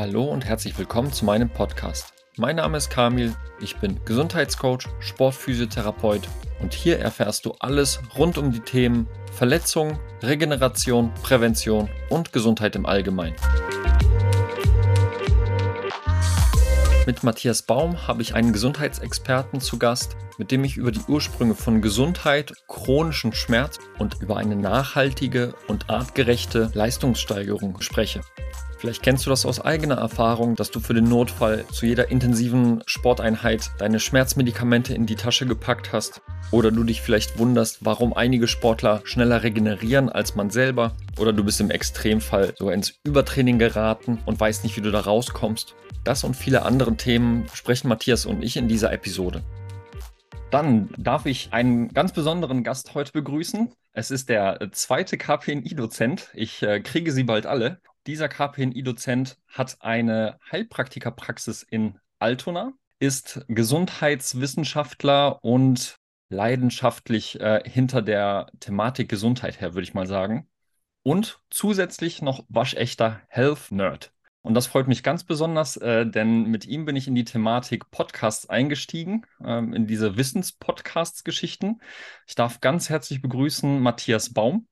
Hallo und herzlich willkommen zu meinem Podcast. Mein Name ist Kamil, ich bin Gesundheitscoach, Sportphysiotherapeut und hier erfährst du alles rund um die Themen Verletzung, Regeneration, Prävention und Gesundheit im Allgemeinen. Mit Matthias Baum habe ich einen Gesundheitsexperten zu Gast, mit dem ich über die Ursprünge von Gesundheit, chronischen Schmerz und über eine nachhaltige und artgerechte Leistungssteigerung spreche. Vielleicht kennst du das aus eigener Erfahrung, dass du für den Notfall zu jeder intensiven Sporteinheit deine Schmerzmedikamente in die Tasche gepackt hast. Oder du dich vielleicht wunderst, warum einige Sportler schneller regenerieren als man selber. Oder du bist im Extremfall sogar ins Übertraining geraten und weißt nicht, wie du da rauskommst. Das und viele andere Themen sprechen Matthias und ich in dieser Episode. Dann darf ich einen ganz besonderen Gast heute begrüßen. Es ist der zweite KPNI-Dozent. Ich äh, kriege sie bald alle. Dieser KPNI-Dozent hat eine Heilpraktikerpraxis in Altona, ist Gesundheitswissenschaftler und leidenschaftlich äh, hinter der Thematik Gesundheit her, würde ich mal sagen. Und zusätzlich noch waschechter Health Nerd. Und das freut mich ganz besonders, äh, denn mit ihm bin ich in die Thematik Podcasts eingestiegen, ähm, in diese Wissenspodcasts-Geschichten. Ich darf ganz herzlich begrüßen Matthias Baum.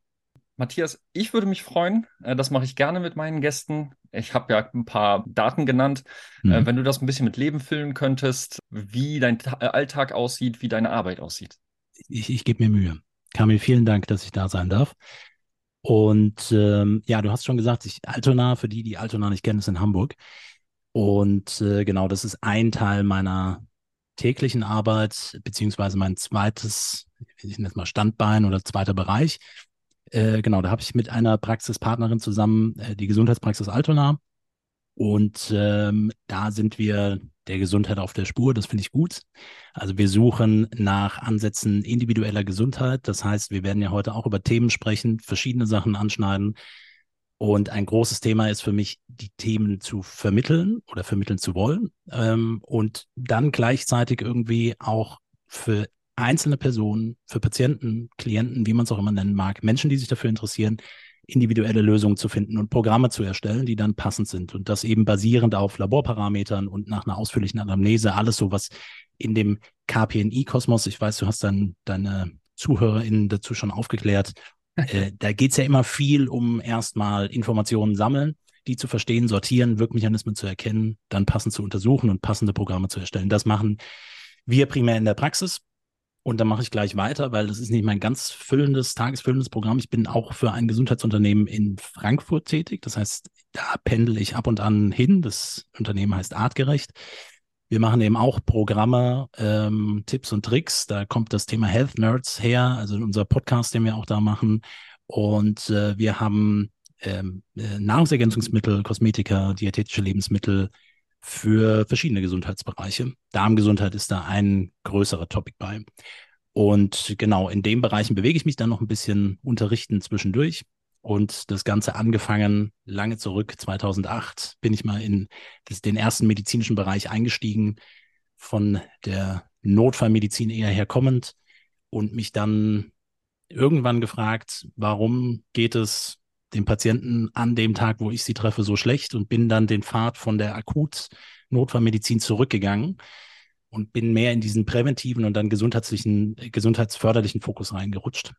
Matthias, ich würde mich freuen, äh, das mache ich gerne mit meinen Gästen. Ich habe ja ein paar Daten genannt. Äh, mhm. wenn du das ein bisschen mit Leben füllen könntest, wie dein äh, Alltag aussieht, wie deine Arbeit aussieht. Ich, ich gebe mir Mühe. Kamil, vielen Dank, dass ich da sein darf. Und ähm, ja, du hast schon gesagt, ich, Altona, für die, die Altona nicht kennen, ist in Hamburg. Und äh, genau, das ist ein Teil meiner täglichen Arbeit, beziehungsweise mein zweites, ich nenne es mal Standbein oder zweiter Bereich. Äh, genau, da habe ich mit einer Praxispartnerin zusammen äh, die Gesundheitspraxis Altona. Und ähm, da sind wir der Gesundheit auf der Spur. Das finde ich gut. Also wir suchen nach Ansätzen individueller Gesundheit. Das heißt, wir werden ja heute auch über Themen sprechen, verschiedene Sachen anschneiden. Und ein großes Thema ist für mich, die Themen zu vermitteln oder vermitteln zu wollen ähm, und dann gleichzeitig irgendwie auch für einzelne Personen, für Patienten, Klienten, wie man es auch immer nennen mag, Menschen, die sich dafür interessieren, individuelle Lösungen zu finden und Programme zu erstellen, die dann passend sind. Und das eben basierend auf Laborparametern und nach einer ausführlichen Anamnese, alles so, was in dem KPNI-Kosmos, ich weiß, du hast dann deine ZuhörerInnen dazu schon aufgeklärt, äh, da geht es ja immer viel um erstmal Informationen sammeln, die zu verstehen, sortieren, Wirkmechanismen zu erkennen, dann passend zu untersuchen und passende Programme zu erstellen. Das machen wir primär in der Praxis. Und dann mache ich gleich weiter, weil das ist nicht mein ganz füllendes, tagesfüllendes Programm. Ich bin auch für ein Gesundheitsunternehmen in Frankfurt tätig. Das heißt, da pendel ich ab und an hin. Das Unternehmen heißt Artgerecht. Wir machen eben auch Programme, ähm, Tipps und Tricks. Da kommt das Thema Health Nerds her, also unser Podcast, den wir auch da machen. Und äh, wir haben ähm, äh, Nahrungsergänzungsmittel, Kosmetika, diätetische Lebensmittel für verschiedene Gesundheitsbereiche. Darmgesundheit ist da ein größerer Topic bei. Und genau in den Bereichen bewege ich mich dann noch ein bisschen unterrichten zwischendurch. Und das Ganze angefangen lange zurück, 2008, bin ich mal in das, den ersten medizinischen Bereich eingestiegen, von der Notfallmedizin eher herkommend und mich dann irgendwann gefragt, warum geht es den Patienten an dem Tag, wo ich sie treffe, so schlecht und bin dann den Pfad von der Akut-Notfallmedizin zurückgegangen und bin mehr in diesen präventiven und dann gesundheitlichen, gesundheitsförderlichen Fokus reingerutscht.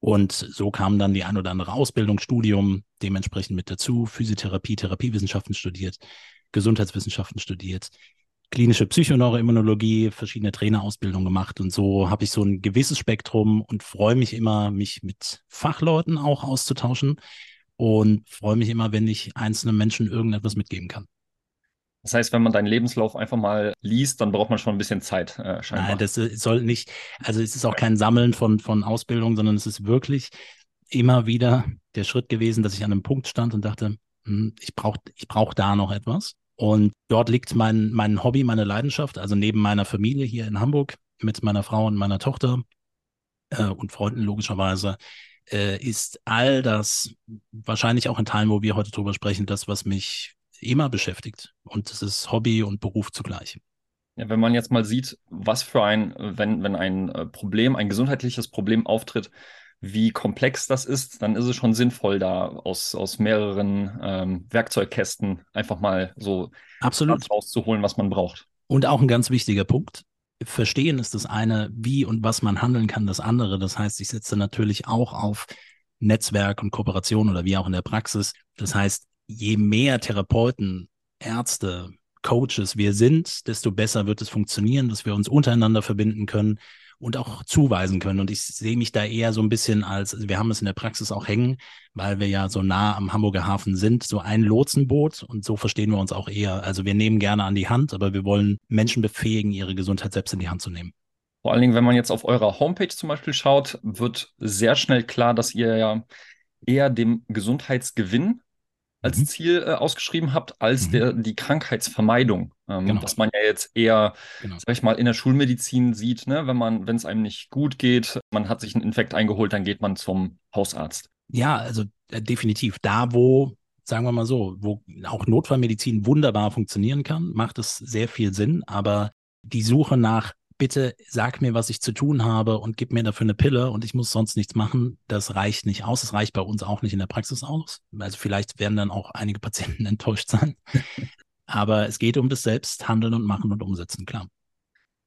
Und so kam dann die ein oder andere Ausbildung, Studium dementsprechend mit dazu, Physiotherapie, Therapiewissenschaften studiert, Gesundheitswissenschaften studiert, klinische Psychoneuroimmunologie, verschiedene Trainerausbildungen gemacht und so habe ich so ein gewisses Spektrum und freue mich immer, mich mit Fachleuten auch auszutauschen und freue mich immer, wenn ich einzelnen Menschen irgendetwas mitgeben kann. Das heißt, wenn man deinen Lebenslauf einfach mal liest, dann braucht man schon ein bisschen Zeit, äh, scheinbar. Nein, das äh, soll nicht, also es ist auch kein Sammeln von, von Ausbildung, sondern es ist wirklich immer wieder der Schritt gewesen, dass ich an einem Punkt stand und dachte, hm, ich brauche ich brauch da noch etwas. Und dort liegt mein, mein Hobby, meine Leidenschaft, also neben meiner Familie hier in Hamburg mit meiner Frau und meiner Tochter äh, und Freunden logischerweise, äh, ist all das wahrscheinlich auch in Teilen, wo wir heute drüber sprechen, das, was mich immer beschäftigt. Und es ist Hobby und Beruf zugleich. Ja, wenn man jetzt mal sieht, was für ein, wenn, wenn ein äh, Problem, ein gesundheitliches Problem auftritt, wie komplex das ist, dann ist es schon sinnvoll, da aus, aus mehreren ähm, Werkzeugkästen einfach mal so Absolut. rauszuholen, was man braucht. Und auch ein ganz wichtiger Punkt. Verstehen ist das eine, wie und was man handeln kann, das andere. Das heißt, ich setze natürlich auch auf Netzwerk und Kooperation oder wie auch in der Praxis. Das heißt, je mehr Therapeuten, Ärzte, Coaches wir sind, desto besser wird es funktionieren, dass wir uns untereinander verbinden können und auch zuweisen können. Und ich sehe mich da eher so ein bisschen als, also wir haben es in der Praxis auch hängen, weil wir ja so nah am Hamburger Hafen sind, so ein Lotsenboot und so verstehen wir uns auch eher. Also wir nehmen gerne an die Hand, aber wir wollen Menschen befähigen, ihre Gesundheit selbst in die Hand zu nehmen. Vor allen Dingen, wenn man jetzt auf eurer Homepage zum Beispiel schaut, wird sehr schnell klar, dass ihr ja eher dem Gesundheitsgewinn als mhm. Ziel äh, ausgeschrieben habt, als mhm. der, die Krankheitsvermeidung. Ähm, genau. Was man ja jetzt eher, genau. sag ich mal, in der Schulmedizin sieht, ne? wenn man, wenn es einem nicht gut geht, man hat sich einen Infekt eingeholt, dann geht man zum Hausarzt. Ja, also äh, definitiv. Da, wo, sagen wir mal so, wo auch Notfallmedizin wunderbar funktionieren kann, macht es sehr viel Sinn, aber die Suche nach bitte sag mir, was ich zu tun habe und gib mir dafür eine Pille und ich muss sonst nichts machen. Das reicht nicht aus. Das reicht bei uns auch nicht in der Praxis aus. Also vielleicht werden dann auch einige Patienten enttäuscht sein. Aber es geht um das Selbsthandeln und Machen und Umsetzen, klar.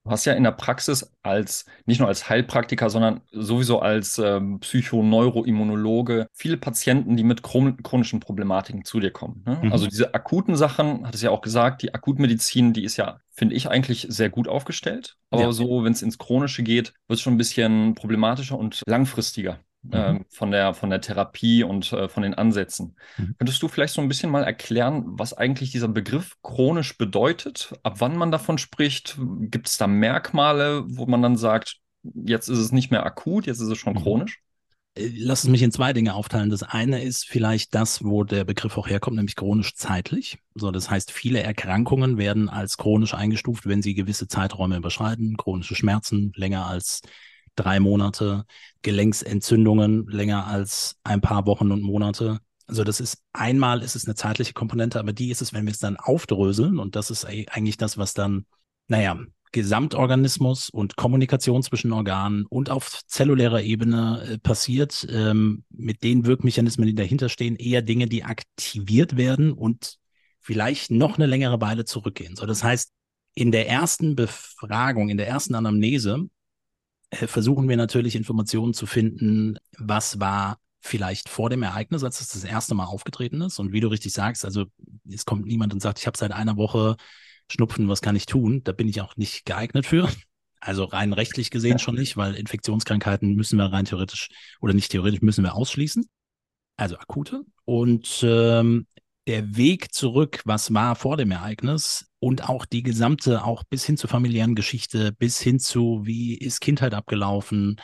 Du hast ja in der Praxis als, nicht nur als Heilpraktiker, sondern sowieso als ähm, Psychoneuroimmunologe viele Patienten, die mit chronischen Problematiken zu dir kommen. Ne? Mhm. Also diese akuten Sachen, hat es ja auch gesagt, die Akutmedizin, die ist ja, finde ich, eigentlich sehr gut aufgestellt. Aber ja. so, wenn es ins Chronische geht, wird es schon ein bisschen problematischer und langfristiger. Mhm. Ähm, von, der, von der Therapie und äh, von den Ansätzen. Mhm. Könntest du vielleicht so ein bisschen mal erklären, was eigentlich dieser Begriff chronisch bedeutet? Ab wann man davon spricht? Gibt es da Merkmale, wo man dann sagt, jetzt ist es nicht mehr akut, jetzt ist es schon mhm. chronisch? Äh, lass es mich in zwei Dinge aufteilen. Das eine ist vielleicht das, wo der Begriff auch herkommt, nämlich chronisch zeitlich. So, das heißt, viele Erkrankungen werden als chronisch eingestuft, wenn sie gewisse Zeiträume überschreiten. Chronische Schmerzen länger als drei Monate, Gelenksentzündungen länger als ein paar Wochen und Monate. Also das ist einmal ist es eine zeitliche Komponente, aber die ist es, wenn wir es dann aufdröseln und das ist eigentlich das, was dann, naja, Gesamtorganismus und Kommunikation zwischen Organen und auf zellulärer Ebene äh, passiert, ähm, mit den Wirkmechanismen, die dahinter stehen, eher Dinge, die aktiviert werden und vielleicht noch eine längere Weile zurückgehen. So, das heißt, in der ersten Befragung, in der ersten Anamnese versuchen wir natürlich Informationen zu finden, was war vielleicht vor dem Ereignis, als es das erste Mal aufgetreten ist. Und wie du richtig sagst, also es kommt niemand und sagt, ich habe seit einer Woche Schnupfen, was kann ich tun? Da bin ich auch nicht geeignet für. Also rein rechtlich gesehen schon nicht, weil Infektionskrankheiten müssen wir rein theoretisch oder nicht theoretisch müssen wir ausschließen. Also akute. Und ähm, der Weg zurück, was war vor dem Ereignis und auch die gesamte, auch bis hin zur familiären Geschichte, bis hin zu, wie ist Kindheit abgelaufen,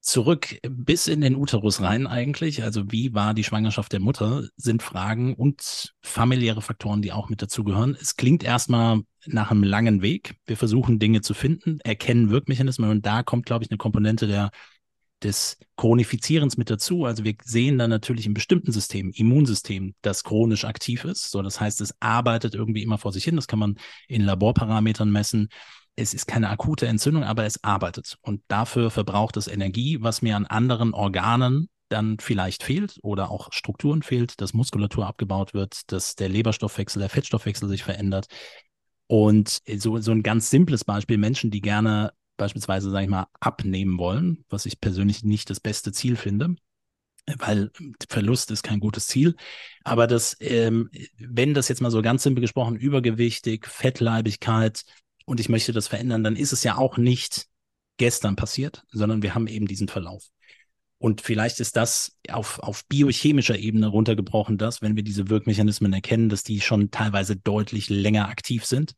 zurück bis in den Uterus rein eigentlich, also wie war die Schwangerschaft der Mutter, sind Fragen und familiäre Faktoren, die auch mit dazugehören. Es klingt erstmal nach einem langen Weg. Wir versuchen Dinge zu finden, erkennen Wirkmechanismen und da kommt, glaube ich, eine Komponente der des Chronifizierens mit dazu. Also wir sehen dann natürlich in bestimmten Systemen, Immunsystem, das chronisch aktiv ist. So, das heißt, es arbeitet irgendwie immer vor sich hin. Das kann man in Laborparametern messen. Es ist keine akute Entzündung, aber es arbeitet. Und dafür verbraucht es Energie, was mir an anderen Organen dann vielleicht fehlt oder auch Strukturen fehlt, dass Muskulatur abgebaut wird, dass der Leberstoffwechsel, der Fettstoffwechsel sich verändert. Und so, so ein ganz simples Beispiel, Menschen, die gerne beispielsweise, sage ich mal, abnehmen wollen, was ich persönlich nicht das beste Ziel finde, weil Verlust ist kein gutes Ziel. Aber das, ähm, wenn das jetzt mal so ganz simpel gesprochen, übergewichtig, Fettleibigkeit und ich möchte das verändern, dann ist es ja auch nicht gestern passiert, sondern wir haben eben diesen Verlauf. Und vielleicht ist das auf, auf biochemischer Ebene runtergebrochen, dass, wenn wir diese Wirkmechanismen erkennen, dass die schon teilweise deutlich länger aktiv sind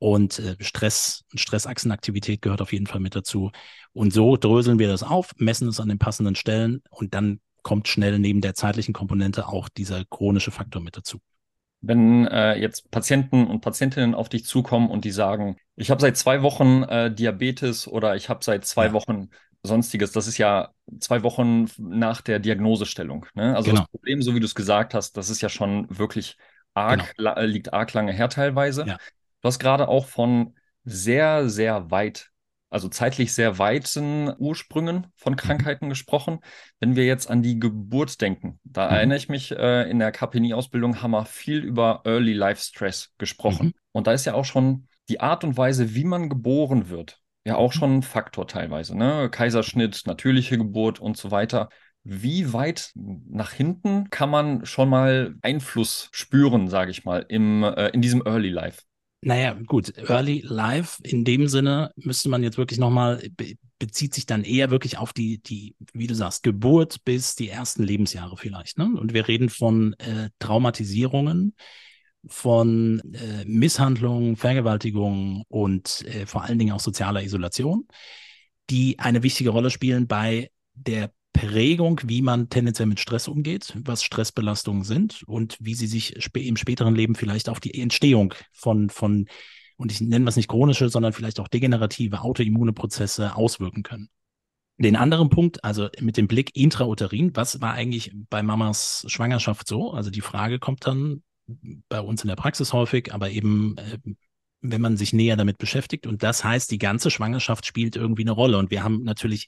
und äh, Stress und Stressachsenaktivität gehört auf jeden Fall mit dazu. Und so dröseln wir das auf, messen es an den passenden Stellen und dann kommt schnell neben der zeitlichen Komponente auch dieser chronische Faktor mit dazu. Wenn äh, jetzt Patienten und Patientinnen auf dich zukommen und die sagen, ich habe seit zwei Wochen äh, Diabetes oder ich habe seit zwei ja. Wochen sonstiges, das ist ja zwei Wochen nach der Diagnosestellung. Ne? Also genau. das Problem, so wie du es gesagt hast, das ist ja schon wirklich arg, genau. liegt arg lange her teilweise. Ja. Du hast gerade auch von sehr, sehr weit also zeitlich sehr weiten Ursprüngen von mhm. Krankheiten gesprochen. Wenn wir jetzt an die Geburt denken, da mhm. erinnere ich mich, äh, in der KPNI-Ausbildung haben wir viel über Early Life Stress gesprochen. Mhm. Und da ist ja auch schon die Art und Weise, wie man geboren wird, ja auch mhm. schon ein Faktor teilweise. Ne? Kaiserschnitt, natürliche Geburt und so weiter. Wie weit nach hinten kann man schon mal Einfluss spüren, sage ich mal, im, äh, in diesem Early Life? Naja, gut, Early Life in dem Sinne müsste man jetzt wirklich nochmal, be bezieht sich dann eher wirklich auf die, die, wie du sagst, Geburt bis die ersten Lebensjahre vielleicht. Ne? Und wir reden von äh, Traumatisierungen, von äh, Misshandlungen, Vergewaltigungen und äh, vor allen Dingen auch sozialer Isolation, die eine wichtige Rolle spielen bei der Prägung, wie man tendenziell mit Stress umgeht, was Stressbelastungen sind und wie sie sich sp im späteren Leben vielleicht auf die Entstehung von, von, und ich nenne das nicht chronische, sondern vielleicht auch degenerative autoimmune Prozesse auswirken können. Den anderen Punkt, also mit dem Blick intrauterin, was war eigentlich bei Mamas Schwangerschaft so? Also die Frage kommt dann bei uns in der Praxis häufig, aber eben äh, wenn man sich näher damit beschäftigt. Und das heißt, die ganze Schwangerschaft spielt irgendwie eine Rolle. Und wir haben natürlich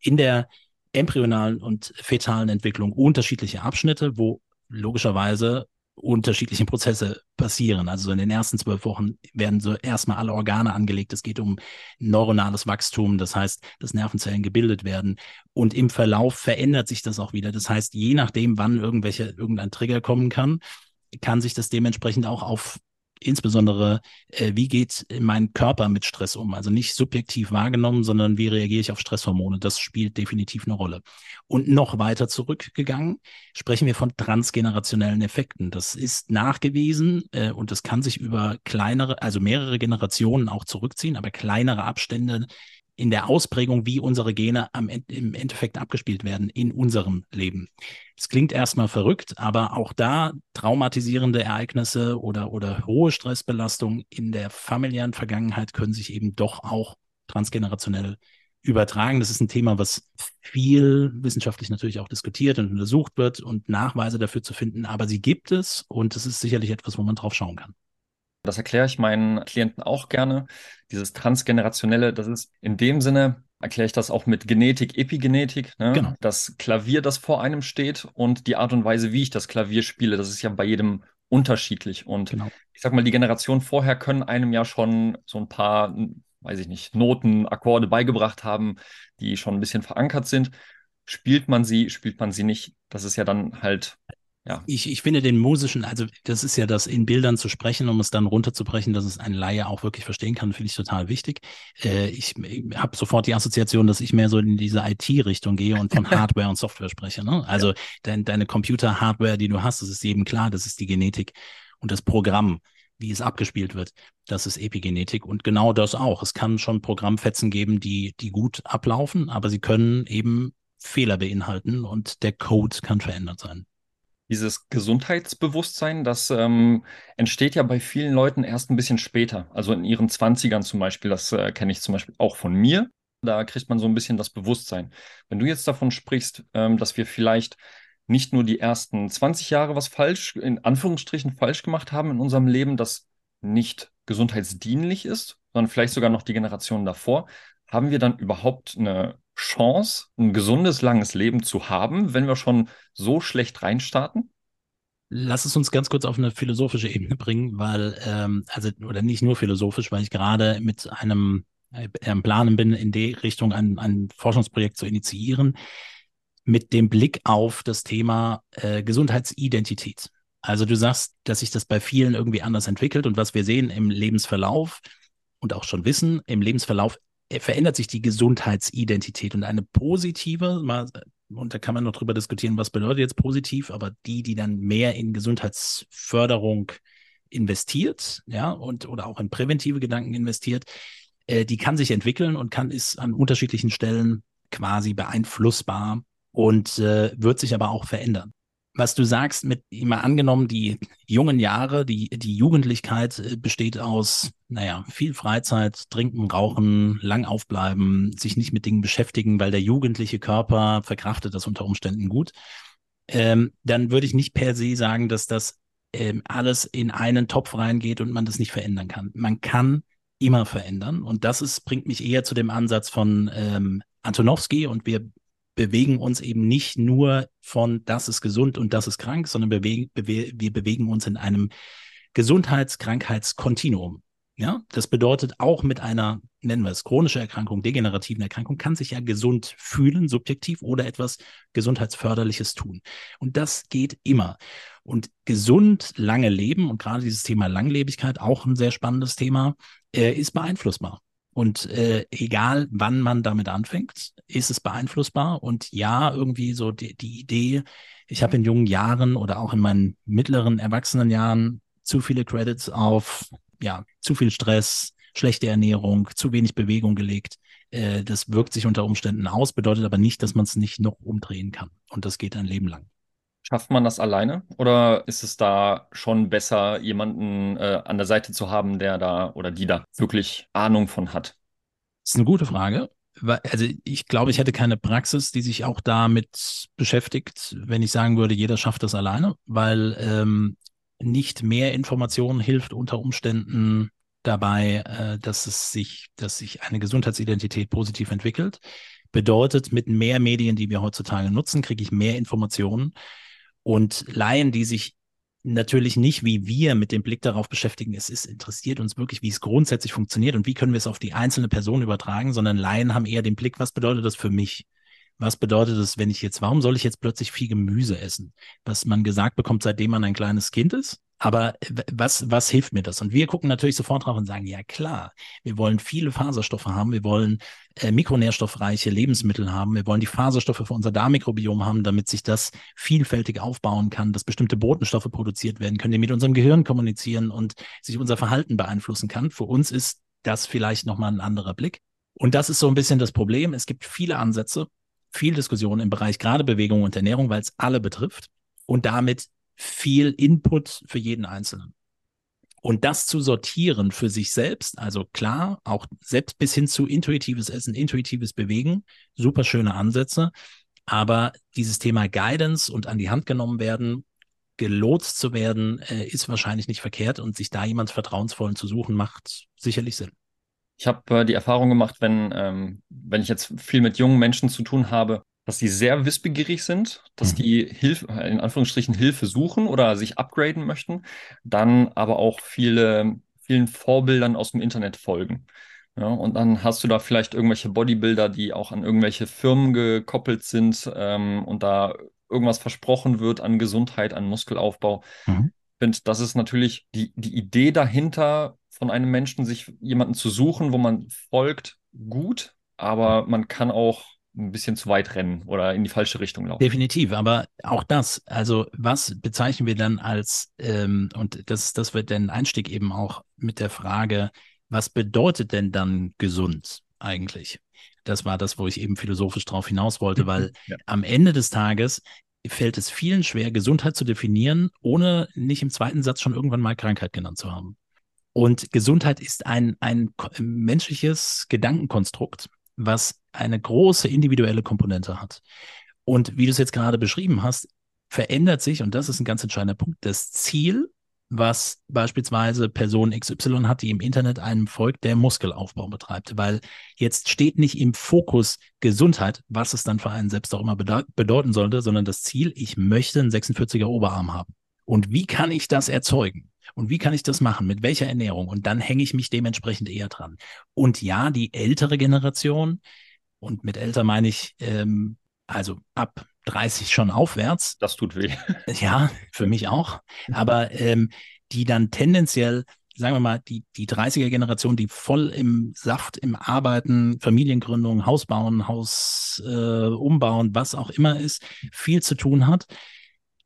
in der embryonalen und fetalen Entwicklung unterschiedliche Abschnitte, wo logischerweise unterschiedliche Prozesse passieren. Also in den ersten zwölf Wochen werden so erstmal alle Organe angelegt. Es geht um neuronales Wachstum, das heißt, dass Nervenzellen gebildet werden. Und im Verlauf verändert sich das auch wieder. Das heißt, je nachdem, wann irgendwelche, irgendein Trigger kommen kann, kann sich das dementsprechend auch auf insbesondere, äh, wie geht mein Körper mit Stress um? Also nicht subjektiv wahrgenommen, sondern wie reagiere ich auf Stresshormone? Das spielt definitiv eine Rolle. Und noch weiter zurückgegangen, sprechen wir von transgenerationellen Effekten. Das ist nachgewiesen äh, und das kann sich über kleinere, also mehrere Generationen auch zurückziehen, aber kleinere Abstände in der Ausprägung, wie unsere Gene am, im Endeffekt abgespielt werden in unserem Leben. Es klingt erstmal verrückt, aber auch da traumatisierende Ereignisse oder, oder hohe Stressbelastung in der familiären Vergangenheit können sich eben doch auch transgenerationell übertragen. Das ist ein Thema, was viel wissenschaftlich natürlich auch diskutiert und untersucht wird und Nachweise dafür zu finden, aber sie gibt es und es ist sicherlich etwas, wo man drauf schauen kann. Das erkläre ich meinen Klienten auch gerne. Dieses transgenerationelle, das ist in dem Sinne, erkläre ich das auch mit Genetik, Epigenetik. Ne? Genau. Das Klavier, das vor einem steht und die Art und Weise, wie ich das Klavier spiele, das ist ja bei jedem unterschiedlich. Und genau. ich sag mal, die Generationen vorher können einem ja schon so ein paar, weiß ich nicht, Noten, Akkorde beigebracht haben, die schon ein bisschen verankert sind. Spielt man sie, spielt man sie nicht? Das ist ja dann halt ja. Ich, ich finde den musischen, also das ist ja das in Bildern zu sprechen, um es dann runterzubrechen, dass es ein Laie auch wirklich verstehen kann, finde ich total wichtig. Äh, ich ich habe sofort die Assoziation, dass ich mehr so in diese IT-Richtung gehe und von Hardware und Software spreche. Ne? Also ja. dein, deine Computer-Hardware, die du hast, das ist jedem klar, das ist die Genetik und das Programm wie es abgespielt wird. Das ist Epigenetik und genau das auch. Es kann schon Programmfetzen geben, die, die gut ablaufen, aber sie können eben Fehler beinhalten und der Code kann verändert sein dieses Gesundheitsbewusstsein, das ähm, entsteht ja bei vielen Leuten erst ein bisschen später. Also in ihren Zwanzigern zum Beispiel, das äh, kenne ich zum Beispiel auch von mir. Da kriegt man so ein bisschen das Bewusstsein. Wenn du jetzt davon sprichst, ähm, dass wir vielleicht nicht nur die ersten 20 Jahre was falsch, in Anführungsstrichen falsch gemacht haben in unserem Leben, das nicht gesundheitsdienlich ist, sondern vielleicht sogar noch die Generation davor, haben wir dann überhaupt eine Chance, ein gesundes, langes Leben zu haben, wenn wir schon so schlecht reinstarten? Lass es uns ganz kurz auf eine philosophische Ebene bringen, weil, ähm, also, oder nicht nur philosophisch, weil ich gerade mit einem äh, Planen bin, in die Richtung ein, ein Forschungsprojekt zu initiieren, mit dem Blick auf das Thema äh, Gesundheitsidentität. Also du sagst, dass sich das bei vielen irgendwie anders entwickelt und was wir sehen im Lebensverlauf und auch schon wissen, im Lebensverlauf verändert sich die Gesundheitsidentität und eine positive, mal, und da kann man noch drüber diskutieren, was bedeutet jetzt positiv, aber die, die dann mehr in Gesundheitsförderung investiert, ja, und oder auch in präventive Gedanken investiert, äh, die kann sich entwickeln und kann ist an unterschiedlichen Stellen quasi beeinflussbar und äh, wird sich aber auch verändern was du sagst, mit immer angenommen, die jungen Jahre, die, die Jugendlichkeit äh, besteht aus, naja, viel Freizeit, trinken, rauchen, lang aufbleiben, sich nicht mit Dingen beschäftigen, weil der jugendliche Körper verkraftet das unter Umständen gut. Ähm, dann würde ich nicht per se sagen, dass das ähm, alles in einen Topf reingeht und man das nicht verändern kann. Man kann immer verändern. Und das ist, bringt mich eher zu dem Ansatz von ähm, Antonowski und wir bewegen uns eben nicht nur von das ist gesund und das ist krank, sondern bewegen, bewe wir bewegen uns in einem Gesundheits-Krankheitskontinuum. Ja, das bedeutet auch mit einer, nennen wir es, chronische Erkrankung, degenerativen Erkrankung, kann sich ja gesund fühlen, subjektiv oder etwas Gesundheitsförderliches tun. Und das geht immer. Und gesund lange leben und gerade dieses Thema Langlebigkeit, auch ein sehr spannendes Thema, äh, ist beeinflussbar. Und äh, egal, wann man damit anfängt, ist es beeinflussbar. Und ja, irgendwie so die, die Idee, ich habe in jungen Jahren oder auch in meinen mittleren Erwachsenenjahren zu viele Credits auf ja zu viel Stress, schlechte Ernährung, zu wenig Bewegung gelegt. Äh, das wirkt sich unter Umständen aus, bedeutet aber nicht, dass man es nicht noch umdrehen kann. Und das geht ein Leben lang. Schafft man das alleine oder ist es da schon besser, jemanden äh, an der Seite zu haben, der da oder die da wirklich Ahnung von hat? Das ist eine gute Frage. Also ich glaube, ich hätte keine Praxis, die sich auch damit beschäftigt, wenn ich sagen würde, jeder schafft das alleine, weil ähm, nicht mehr Information hilft unter Umständen dabei, äh, dass es sich, dass sich eine Gesundheitsidentität positiv entwickelt. Bedeutet, mit mehr Medien, die wir heutzutage nutzen, kriege ich mehr Informationen und Laien, die sich natürlich nicht wie wir mit dem Blick darauf beschäftigen, es ist interessiert uns wirklich, wie es grundsätzlich funktioniert und wie können wir es auf die einzelne Person übertragen, sondern Laien haben eher den Blick, was bedeutet das für mich? Was bedeutet es, wenn ich jetzt, warum soll ich jetzt plötzlich viel Gemüse essen? Was man gesagt bekommt, seitdem man ein kleines Kind ist. Aber was, was hilft mir das? Und wir gucken natürlich sofort drauf und sagen, ja klar, wir wollen viele Faserstoffe haben, wir wollen äh, mikronährstoffreiche Lebensmittel haben, wir wollen die Faserstoffe für unser Darmmikrobiom haben, damit sich das vielfältig aufbauen kann, dass bestimmte Botenstoffe produziert werden können, die mit unserem Gehirn kommunizieren und sich unser Verhalten beeinflussen kann. Für uns ist das vielleicht nochmal ein anderer Blick. Und das ist so ein bisschen das Problem. Es gibt viele Ansätze, viel Diskussion im Bereich gerade Bewegung und Ernährung, weil es alle betrifft und damit viel Input für jeden Einzelnen. Und das zu sortieren für sich selbst, also klar, auch selbst bis hin zu intuitives Essen, intuitives Bewegen, super schöne Ansätze. Aber dieses Thema Guidance und an die Hand genommen werden, gelotst zu werden, äh, ist wahrscheinlich nicht verkehrt und sich da jemand Vertrauensvollen zu suchen, macht sicherlich Sinn. Ich habe äh, die Erfahrung gemacht, wenn, ähm, wenn ich jetzt viel mit jungen Menschen zu tun habe, dass die sehr wissbegierig sind, dass mhm. die Hilfe, in Anführungsstrichen Hilfe suchen oder sich upgraden möchten, dann aber auch viele, vielen Vorbildern aus dem Internet folgen. Ja, und dann hast du da vielleicht irgendwelche Bodybuilder, die auch an irgendwelche Firmen gekoppelt sind ähm, und da irgendwas versprochen wird an Gesundheit, an Muskelaufbau. Mhm. Ich finde, das ist natürlich die, die Idee dahinter, von einem Menschen, sich jemanden zu suchen, wo man folgt, gut, aber man kann auch ein bisschen zu weit rennen oder in die falsche Richtung laufen. Definitiv, aber auch das, also was bezeichnen wir dann als, ähm, und das, das wird dann Einstieg eben auch mit der Frage, was bedeutet denn dann gesund eigentlich? Das war das, wo ich eben philosophisch drauf hinaus wollte, weil ja. am Ende des Tages fällt es vielen schwer, Gesundheit zu definieren, ohne nicht im zweiten Satz schon irgendwann mal Krankheit genannt zu haben. Und Gesundheit ist ein, ein menschliches Gedankenkonstrukt, was eine große individuelle Komponente hat. Und wie du es jetzt gerade beschrieben hast, verändert sich, und das ist ein ganz entscheidender Punkt, das Ziel, was beispielsweise Person XY hat, die im Internet einem folgt, der Muskelaufbau betreibt. Weil jetzt steht nicht im Fokus Gesundheit, was es dann für einen selbst auch immer bedeuten sollte, sondern das Ziel, ich möchte einen 46er Oberarm haben. Und wie kann ich das erzeugen? Und wie kann ich das machen? Mit welcher Ernährung? Und dann hänge ich mich dementsprechend eher dran. Und ja, die ältere Generation, und mit älter meine ich, ähm, also ab 30 schon aufwärts. Das tut weh. Ja, für mich auch. Aber ähm, die dann tendenziell, sagen wir mal, die, die 30er-Generation, die voll im Saft, im Arbeiten, Familiengründung, Haus bauen, Haus äh, umbauen, was auch immer ist, viel zu tun hat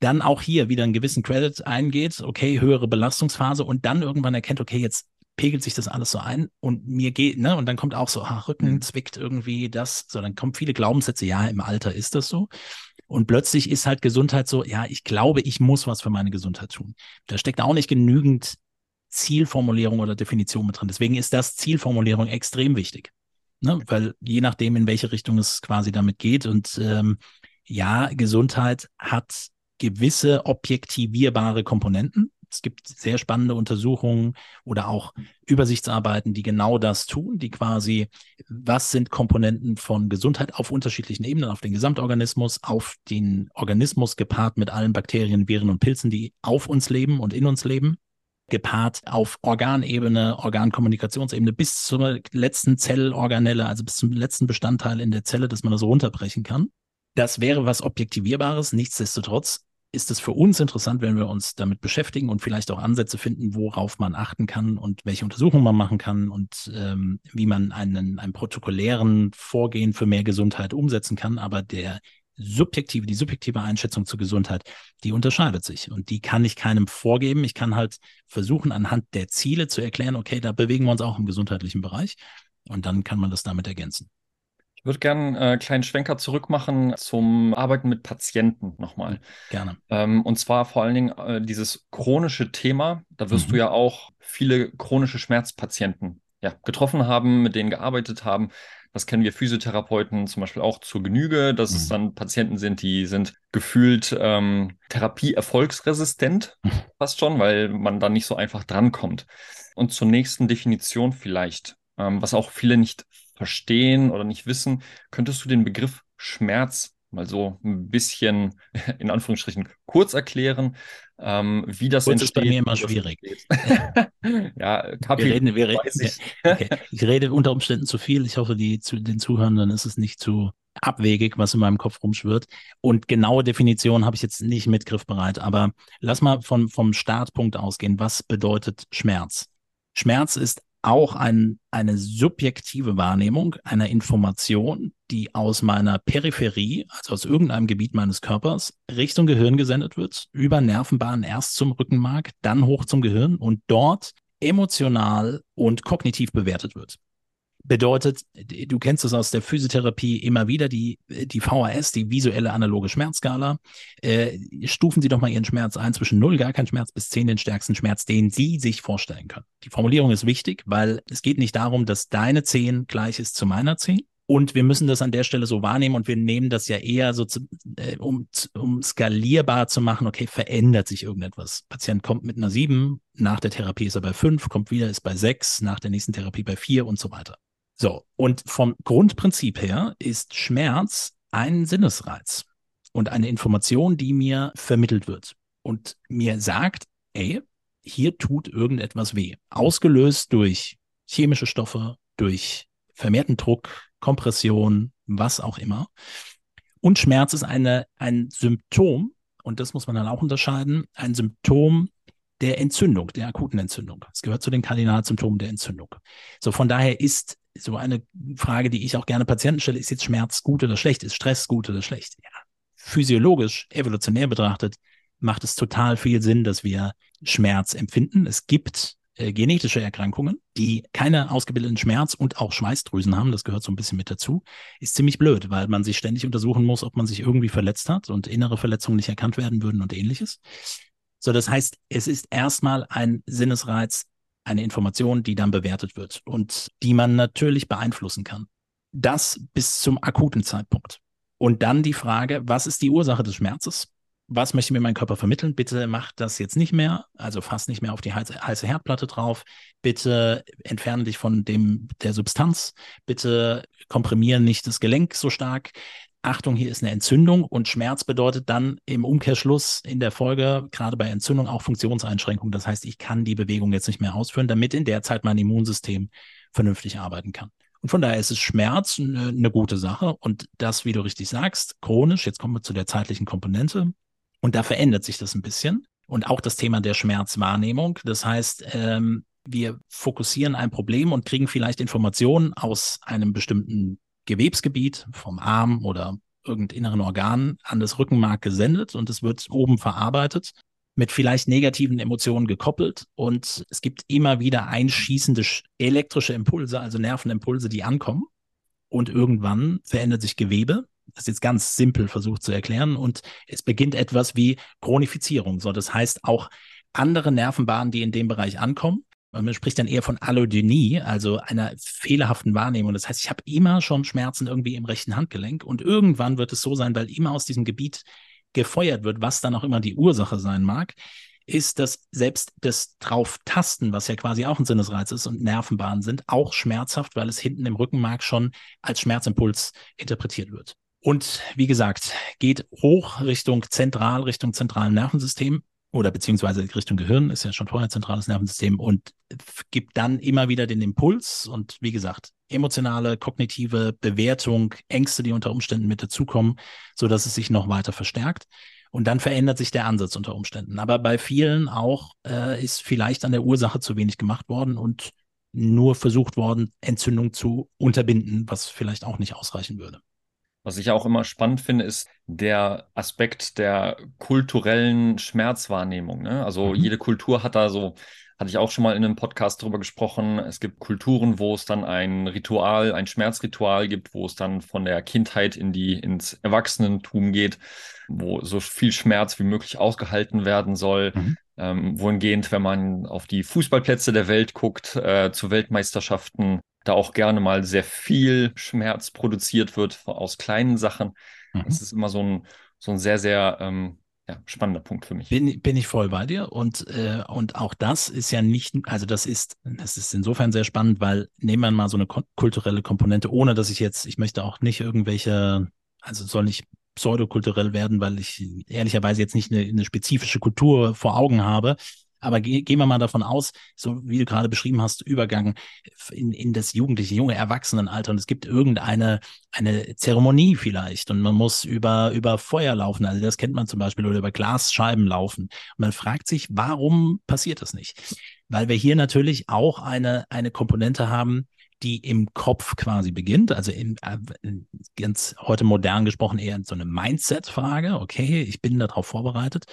dann auch hier wieder einen gewissen Credit eingeht, okay, höhere Belastungsphase und dann irgendwann erkennt, okay, jetzt pegelt sich das alles so ein und mir geht, ne, und dann kommt auch so, ach, Rücken mhm. zwickt irgendwie das, so, dann kommen viele Glaubenssätze, ja, im Alter ist das so. Und plötzlich ist halt Gesundheit so, ja, ich glaube, ich muss was für meine Gesundheit tun. Da steckt auch nicht genügend Zielformulierung oder Definition mit drin. Deswegen ist das Zielformulierung extrem wichtig. Ne? Weil je nachdem, in welche Richtung es quasi damit geht. Und ähm, ja, Gesundheit hat gewisse objektivierbare Komponenten. Es gibt sehr spannende Untersuchungen oder auch Übersichtsarbeiten, die genau das tun, die quasi, was sind Komponenten von Gesundheit auf unterschiedlichen Ebenen, auf den Gesamtorganismus, auf den Organismus gepaart mit allen Bakterien, Viren und Pilzen, die auf uns leben und in uns leben gepaart auf Organebene, Organkommunikationsebene bis zur letzten Zellorganelle, also bis zum letzten Bestandteil in der Zelle, dass man das runterbrechen kann. Das wäre was Objektivierbares. Nichtsdestotrotz ist es für uns interessant, wenn wir uns damit beschäftigen und vielleicht auch Ansätze finden, worauf man achten kann und welche Untersuchungen man machen kann und ähm, wie man einen, einen protokollären Vorgehen für mehr Gesundheit umsetzen kann. Aber der subjektive, die subjektive Einschätzung zur Gesundheit, die unterscheidet sich. Und die kann ich keinem vorgeben. Ich kann halt versuchen, anhand der Ziele zu erklären, okay, da bewegen wir uns auch im gesundheitlichen Bereich. Und dann kann man das damit ergänzen. Ich würde gerne einen äh, kleinen Schwenker zurückmachen zum Arbeiten mit Patienten nochmal. Gerne. Ähm, und zwar vor allen Dingen äh, dieses chronische Thema. Da wirst mhm. du ja auch viele chronische Schmerzpatienten ja, getroffen haben, mit denen gearbeitet haben. Das kennen wir Physiotherapeuten zum Beispiel auch zur Genüge, dass mhm. es dann Patienten sind, die sind gefühlt ähm, therapieerfolgsresistent, mhm. fast schon, weil man da nicht so einfach drankommt. Und zur nächsten Definition vielleicht, ähm, was auch viele nicht verstehen oder nicht wissen, könntest du den Begriff Schmerz mal so ein bisschen in Anführungsstrichen kurz erklären, ähm, wie das kurz entsteht. ist bei mir immer schwierig. ja, Kapi, wir reden, wir reden, ich. Okay. ich rede unter Umständen zu viel. Ich hoffe, die, zu den Zuhörern ist es nicht zu abwegig, was in meinem Kopf rumschwirrt. Und genaue Definition habe ich jetzt nicht mit griffbereit, aber lass mal von, vom Startpunkt ausgehen. Was bedeutet Schmerz? Schmerz ist auch ein, eine subjektive Wahrnehmung einer Information, die aus meiner Peripherie, also aus irgendeinem Gebiet meines Körpers, Richtung Gehirn gesendet wird, über Nervenbahnen erst zum Rückenmark, dann hoch zum Gehirn und dort emotional und kognitiv bewertet wird. Bedeutet, du kennst es aus der Physiotherapie immer wieder, die, die VHS, die visuelle analoge Schmerzskala. Äh, stufen Sie doch mal Ihren Schmerz ein zwischen 0, gar kein Schmerz, bis 10, den stärksten Schmerz, den Sie sich vorstellen können. Die Formulierung ist wichtig, weil es geht nicht darum, dass deine 10 gleich ist zu meiner 10, und wir müssen das an der Stelle so wahrnehmen und wir nehmen das ja eher so, zu, äh, um, um skalierbar zu machen, okay, verändert sich irgendetwas. Patient kommt mit einer 7, nach der Therapie ist er bei 5, kommt wieder, ist bei 6, nach der nächsten Therapie bei 4 und so weiter. So, und vom Grundprinzip her ist Schmerz ein Sinnesreiz und eine Information, die mir vermittelt wird und mir sagt, ey, hier tut irgendetwas weh. Ausgelöst durch chemische Stoffe, durch vermehrten Druck, Kompression, was auch immer. Und Schmerz ist eine, ein Symptom, und das muss man dann auch unterscheiden, ein Symptom der Entzündung, der akuten Entzündung. Es gehört zu den Kardinalsymptomen der Entzündung. So, von daher ist so eine Frage, die ich auch gerne Patienten stelle, ist jetzt Schmerz gut oder schlecht? Ist Stress gut oder schlecht? Ja. Physiologisch, evolutionär betrachtet, macht es total viel Sinn, dass wir Schmerz empfinden. Es gibt äh, genetische Erkrankungen, die keine ausgebildeten Schmerz- und auch Schweißdrüsen haben. Das gehört so ein bisschen mit dazu. Ist ziemlich blöd, weil man sich ständig untersuchen muss, ob man sich irgendwie verletzt hat und innere Verletzungen nicht erkannt werden würden und ähnliches. So, das heißt, es ist erstmal ein Sinnesreiz, eine Information, die dann bewertet wird und die man natürlich beeinflussen kann. Das bis zum akuten Zeitpunkt. Und dann die Frage, was ist die Ursache des Schmerzes? Was möchte mir mein Körper vermitteln? Bitte mach das jetzt nicht mehr, also fass nicht mehr auf die heiße, heiße Herdplatte drauf. Bitte entferne dich von dem der Substanz. Bitte komprimiere nicht das Gelenk so stark. Achtung, hier ist eine Entzündung und Schmerz bedeutet dann im Umkehrschluss in der Folge, gerade bei Entzündung, auch Funktionseinschränkung. Das heißt, ich kann die Bewegung jetzt nicht mehr ausführen, damit in der Zeit mein Immunsystem vernünftig arbeiten kann. Und von daher ist es Schmerz eine, eine gute Sache und das, wie du richtig sagst, chronisch, jetzt kommen wir zu der zeitlichen Komponente und da verändert sich das ein bisschen. Und auch das Thema der Schmerzwahrnehmung. Das heißt, ähm, wir fokussieren ein Problem und kriegen vielleicht Informationen aus einem bestimmten Gewebsgebiet vom Arm oder irgendeinem inneren Organ an das Rückenmark gesendet und es wird oben verarbeitet, mit vielleicht negativen Emotionen gekoppelt und es gibt immer wieder einschießende elektrische Impulse, also Nervenimpulse, die ankommen und irgendwann verändert sich Gewebe. Das ist jetzt ganz simpel versucht zu erklären und es beginnt etwas wie Chronifizierung. So, das heißt auch andere Nervenbahnen, die in dem Bereich ankommen, man spricht dann eher von Allodynie, also einer fehlerhaften Wahrnehmung. Das heißt, ich habe immer schon Schmerzen irgendwie im rechten Handgelenk und irgendwann wird es so sein, weil immer aus diesem Gebiet gefeuert wird, was dann auch immer die Ursache sein mag, ist, dass selbst das Drauftasten, was ja quasi auch ein Sinnesreiz ist und Nervenbahnen sind, auch schmerzhaft, weil es hinten im Rückenmark schon als Schmerzimpuls interpretiert wird. Und wie gesagt, geht hoch Richtung zentral, Richtung zentralen Nervensystem oder beziehungsweise Richtung Gehirn, ist ja schon vorher zentrales Nervensystem und gibt dann immer wieder den Impuls und wie gesagt, emotionale, kognitive Bewertung, Ängste, die unter Umständen mit dazukommen, so dass es sich noch weiter verstärkt. Und dann verändert sich der Ansatz unter Umständen. Aber bei vielen auch äh, ist vielleicht an der Ursache zu wenig gemacht worden und nur versucht worden, Entzündung zu unterbinden, was vielleicht auch nicht ausreichen würde. Was ich auch immer spannend finde, ist der Aspekt der kulturellen Schmerzwahrnehmung. Ne? Also mhm. jede Kultur hat da so hatte ich auch schon mal in einem Podcast drüber gesprochen. Es gibt Kulturen, wo es dann ein Ritual, ein Schmerzritual gibt, wo es dann von der Kindheit in die, ins Erwachsenentum geht, wo so viel Schmerz wie möglich ausgehalten werden soll. Mhm. Ähm, wohingehend, wenn man auf die Fußballplätze der Welt guckt, äh, zu Weltmeisterschaften, da auch gerne mal sehr viel Schmerz produziert wird aus kleinen Sachen. Mhm. Das ist immer so ein, so ein sehr, sehr ähm, ja, spannender Punkt für mich. Bin, bin ich voll bei dir und, äh, und auch das ist ja nicht, also das ist, das ist insofern sehr spannend, weil nehmen wir mal so eine kulturelle Komponente, ohne dass ich jetzt, ich möchte auch nicht irgendwelche, also soll nicht pseudokulturell werden, weil ich ehrlicherweise jetzt nicht eine, eine spezifische Kultur vor Augen habe, aber ge gehen wir mal davon aus, so wie du gerade beschrieben hast, Übergang in, in das jugendliche, junge Erwachsenenalter und es gibt irgendeine eine Zeremonie vielleicht und man muss über, über Feuer laufen. Also das kennt man zum Beispiel oder über Glasscheiben laufen. Und man fragt sich, warum passiert das nicht? Weil wir hier natürlich auch eine, eine Komponente haben, die im Kopf quasi beginnt, also in, äh, ganz heute modern gesprochen eher so eine Mindset-Frage. Okay, ich bin darauf vorbereitet.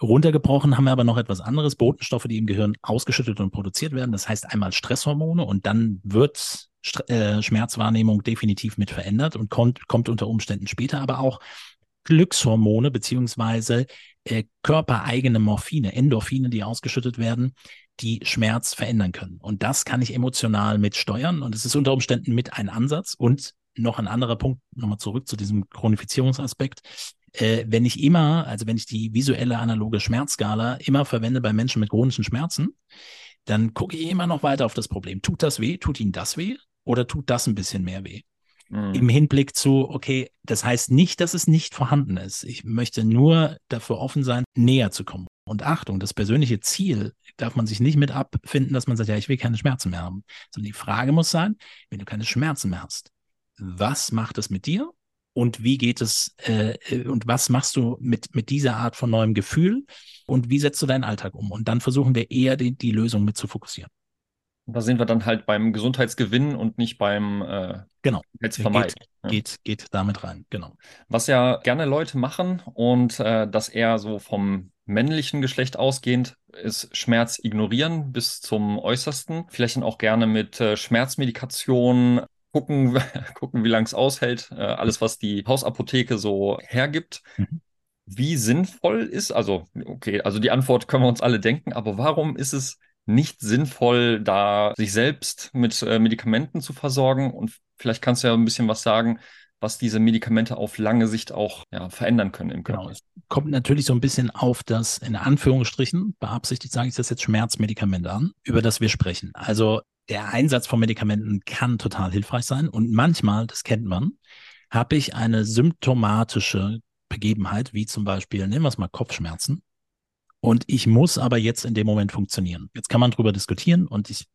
Runtergebrochen haben wir aber noch etwas anderes, Botenstoffe, die im Gehirn ausgeschüttet und produziert werden. Das heißt einmal Stresshormone und dann wird äh, Schmerzwahrnehmung definitiv mit verändert und kommt, kommt unter Umständen später, aber auch Glückshormone beziehungsweise äh, körpereigene Morphine, Endorphine, die ausgeschüttet werden, die Schmerz verändern können. Und das kann ich emotional mit steuern und es ist unter Umständen mit ein Ansatz und noch ein anderer Punkt, nochmal zurück zu diesem Chronifizierungsaspekt äh, wenn ich immer, also wenn ich die visuelle analoge Schmerzskala immer verwende bei Menschen mit chronischen Schmerzen, dann gucke ich immer noch weiter auf das Problem. Tut das weh? Tut Ihnen das weh? Oder tut das ein bisschen mehr weh? Mhm. Im Hinblick zu, okay, das heißt nicht, dass es nicht vorhanden ist. Ich möchte nur dafür offen sein, näher zu kommen. Und Achtung, das persönliche Ziel darf man sich nicht mit abfinden, dass man sagt, ja, ich will keine Schmerzen mehr haben. Sondern die Frage muss sein, wenn du keine Schmerzen mehr hast, was macht es mit dir? Und wie geht es äh, äh, und was machst du mit, mit dieser Art von neuem Gefühl und wie setzt du deinen Alltag um? Und dann versuchen wir eher die, die Lösung mit zu fokussieren. Da sind wir dann halt beim Gesundheitsgewinn und nicht beim äh, genau. Gesundheitsvermeiden. Geht, ja. geht, geht damit rein, genau. Was ja gerne Leute machen und äh, das eher so vom männlichen Geschlecht ausgehend ist Schmerz ignorieren bis zum Äußersten. Vielleicht dann auch gerne mit äh, Schmerzmedikation gucken, gucken wie lange es aushält, äh, alles, was die Hausapotheke so hergibt. Mhm. Wie sinnvoll ist, also, okay, also die Antwort können wir uns alle denken, aber warum ist es nicht sinnvoll, da sich selbst mit äh, Medikamenten zu versorgen? Und vielleicht kannst du ja ein bisschen was sagen, was diese Medikamente auf lange Sicht auch ja, verändern können im Körper. Genau. Es kommt natürlich so ein bisschen auf das, in Anführungsstrichen, beabsichtigt sage ich das jetzt Schmerzmedikament an, über das wir sprechen. Also der Einsatz von Medikamenten kann total hilfreich sein. Und manchmal, das kennt man, habe ich eine symptomatische Begebenheit, wie zum Beispiel, nehmen wir es mal Kopfschmerzen. Und ich muss aber jetzt in dem Moment funktionieren. Jetzt kann man drüber diskutieren und ich,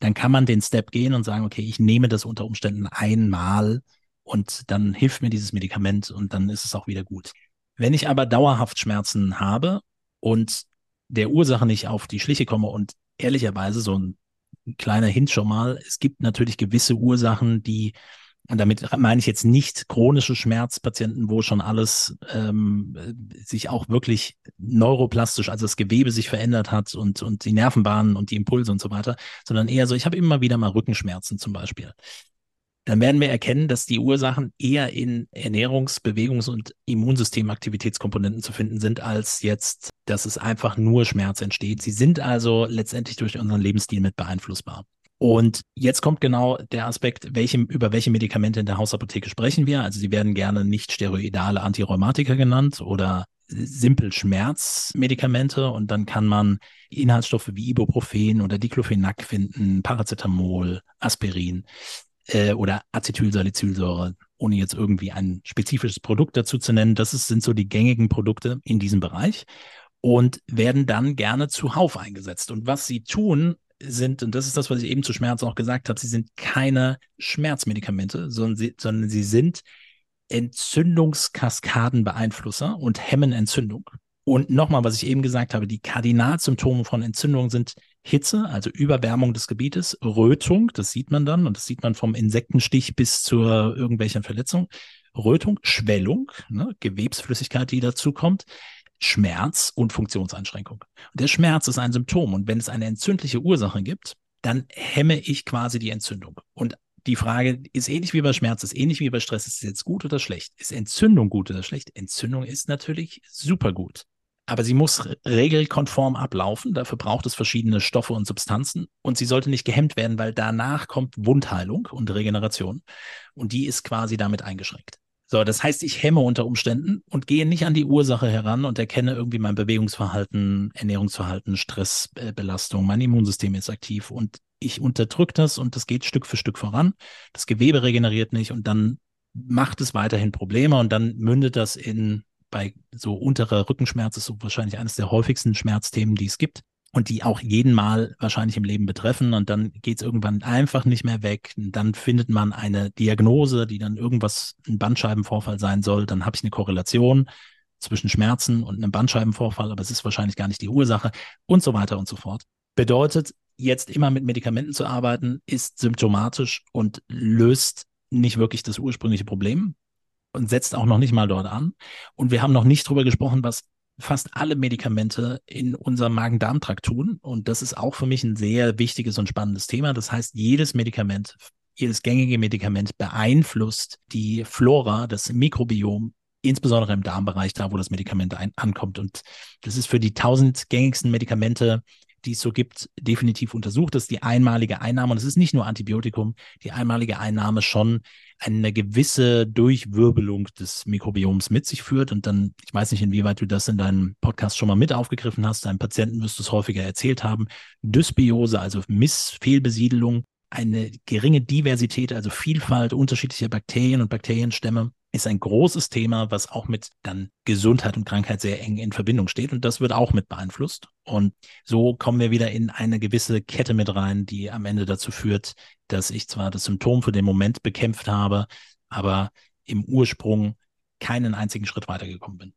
dann kann man den Step gehen und sagen, okay, ich nehme das unter Umständen einmal und dann hilft mir dieses Medikament und dann ist es auch wieder gut. Wenn ich aber dauerhaft Schmerzen habe und der Ursache nicht auf die Schliche komme und ehrlicherweise so ein ein kleiner Hint schon mal. Es gibt natürlich gewisse Ursachen, die, und damit meine ich jetzt nicht chronische Schmerzpatienten, wo schon alles ähm, sich auch wirklich neuroplastisch, also das Gewebe sich verändert hat und, und die Nervenbahnen und die Impulse und so weiter, sondern eher so, ich habe immer wieder mal Rückenschmerzen zum Beispiel dann werden wir erkennen, dass die Ursachen eher in Ernährungs-, Bewegungs- und Immunsystemaktivitätskomponenten zu finden sind, als jetzt, dass es einfach nur Schmerz entsteht. Sie sind also letztendlich durch unseren Lebensstil mit beeinflussbar. Und jetzt kommt genau der Aspekt, welche, über welche Medikamente in der Hausapotheke sprechen wir. Also sie werden gerne nicht steroidale Antirheumatika genannt oder simpel Schmerzmedikamente und dann kann man Inhaltsstoffe wie Ibuprofen oder Diclofenac finden, Paracetamol, Aspirin äh, oder Acetylsalicylsäure, ohne jetzt irgendwie ein spezifisches Produkt dazu zu nennen. Das ist, sind so die gängigen Produkte in diesem Bereich und werden dann gerne zuhauf eingesetzt. Und was sie tun, sind, und das ist das, was ich eben zu Schmerzen auch gesagt habe, sie sind keine Schmerzmedikamente, sondern sie, sondern sie sind Entzündungskaskadenbeeinflusser und hemmen Entzündung. Und nochmal, was ich eben gesagt habe, die Kardinalsymptome von Entzündung sind Hitze, also Überwärmung des Gebietes, Rötung, das sieht man dann und das sieht man vom Insektenstich bis zur irgendwelchen Verletzung, Rötung, Schwellung, ne, Gewebsflüssigkeit, die dazukommt, Schmerz und Funktionseinschränkung. Und der Schmerz ist ein Symptom und wenn es eine entzündliche Ursache gibt, dann hemme ich quasi die Entzündung. Und die Frage ist ähnlich wie bei Schmerz, ist ähnlich wie bei Stress, ist es jetzt gut oder schlecht? Ist Entzündung gut oder schlecht? Entzündung ist natürlich super gut. Aber sie muss regelkonform ablaufen. Dafür braucht es verschiedene Stoffe und Substanzen. Und sie sollte nicht gehemmt werden, weil danach kommt Wundheilung und Regeneration. Und die ist quasi damit eingeschränkt. So, das heißt, ich hemme unter Umständen und gehe nicht an die Ursache heran und erkenne irgendwie mein Bewegungsverhalten, Ernährungsverhalten, Stressbelastung, mein Immunsystem ist aktiv und ich unterdrücke das und das geht Stück für Stück voran. Das Gewebe regeneriert nicht und dann macht es weiterhin Probleme und dann mündet das in bei so unterer Rückenschmerz ist so wahrscheinlich eines der häufigsten Schmerzthemen, die es gibt und die auch jeden Mal wahrscheinlich im Leben betreffen. Und dann geht es irgendwann einfach nicht mehr weg. Und dann findet man eine Diagnose, die dann irgendwas ein Bandscheibenvorfall sein soll. Dann habe ich eine Korrelation zwischen Schmerzen und einem Bandscheibenvorfall, aber es ist wahrscheinlich gar nicht die Ursache und so weiter und so fort. Bedeutet, jetzt immer mit Medikamenten zu arbeiten, ist symptomatisch und löst nicht wirklich das ursprüngliche Problem und setzt auch noch nicht mal dort an. Und wir haben noch nicht drüber gesprochen, was fast alle Medikamente in unserem Magen-Darm-Trakt tun. Und das ist auch für mich ein sehr wichtiges und spannendes Thema. Das heißt, jedes Medikament, jedes gängige Medikament beeinflusst die Flora, das Mikrobiom, insbesondere im Darmbereich, da wo das Medikament ankommt. Und das ist für die tausend gängigsten Medikamente die es so gibt, definitiv untersucht, dass die einmalige Einnahme, und es ist nicht nur Antibiotikum, die einmalige Einnahme schon eine gewisse Durchwirbelung des Mikrobioms mit sich führt. Und dann, ich weiß nicht, inwieweit du das in deinem Podcast schon mal mit aufgegriffen hast, deinem Patienten wirst du es häufiger erzählt haben. Dysbiose, also Missfehlbesiedelung, eine geringe Diversität, also Vielfalt unterschiedlicher Bakterien und Bakterienstämme ist ein großes Thema, was auch mit dann Gesundheit und Krankheit sehr eng in Verbindung steht. Und das wird auch mit beeinflusst. Und so kommen wir wieder in eine gewisse Kette mit rein, die am Ende dazu führt, dass ich zwar das Symptom für den Moment bekämpft habe, aber im Ursprung keinen einzigen Schritt weitergekommen bin.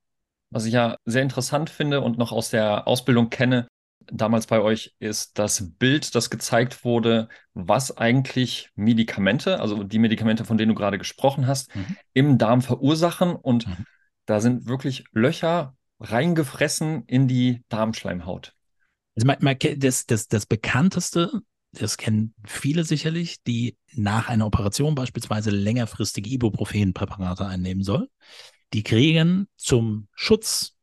Was ich ja sehr interessant finde und noch aus der Ausbildung kenne, damals bei euch ist das Bild, das gezeigt wurde, was eigentlich Medikamente, also die Medikamente, von denen du gerade gesprochen hast, mhm. im Darm verursachen. Und mhm. da sind wirklich Löcher reingefressen in die Darmschleimhaut. Also das, das, das bekannteste, das kennen viele sicherlich, die nach einer Operation beispielsweise längerfristige Ibuprofen-Präparate einnehmen soll. Die kriegen zum Schutz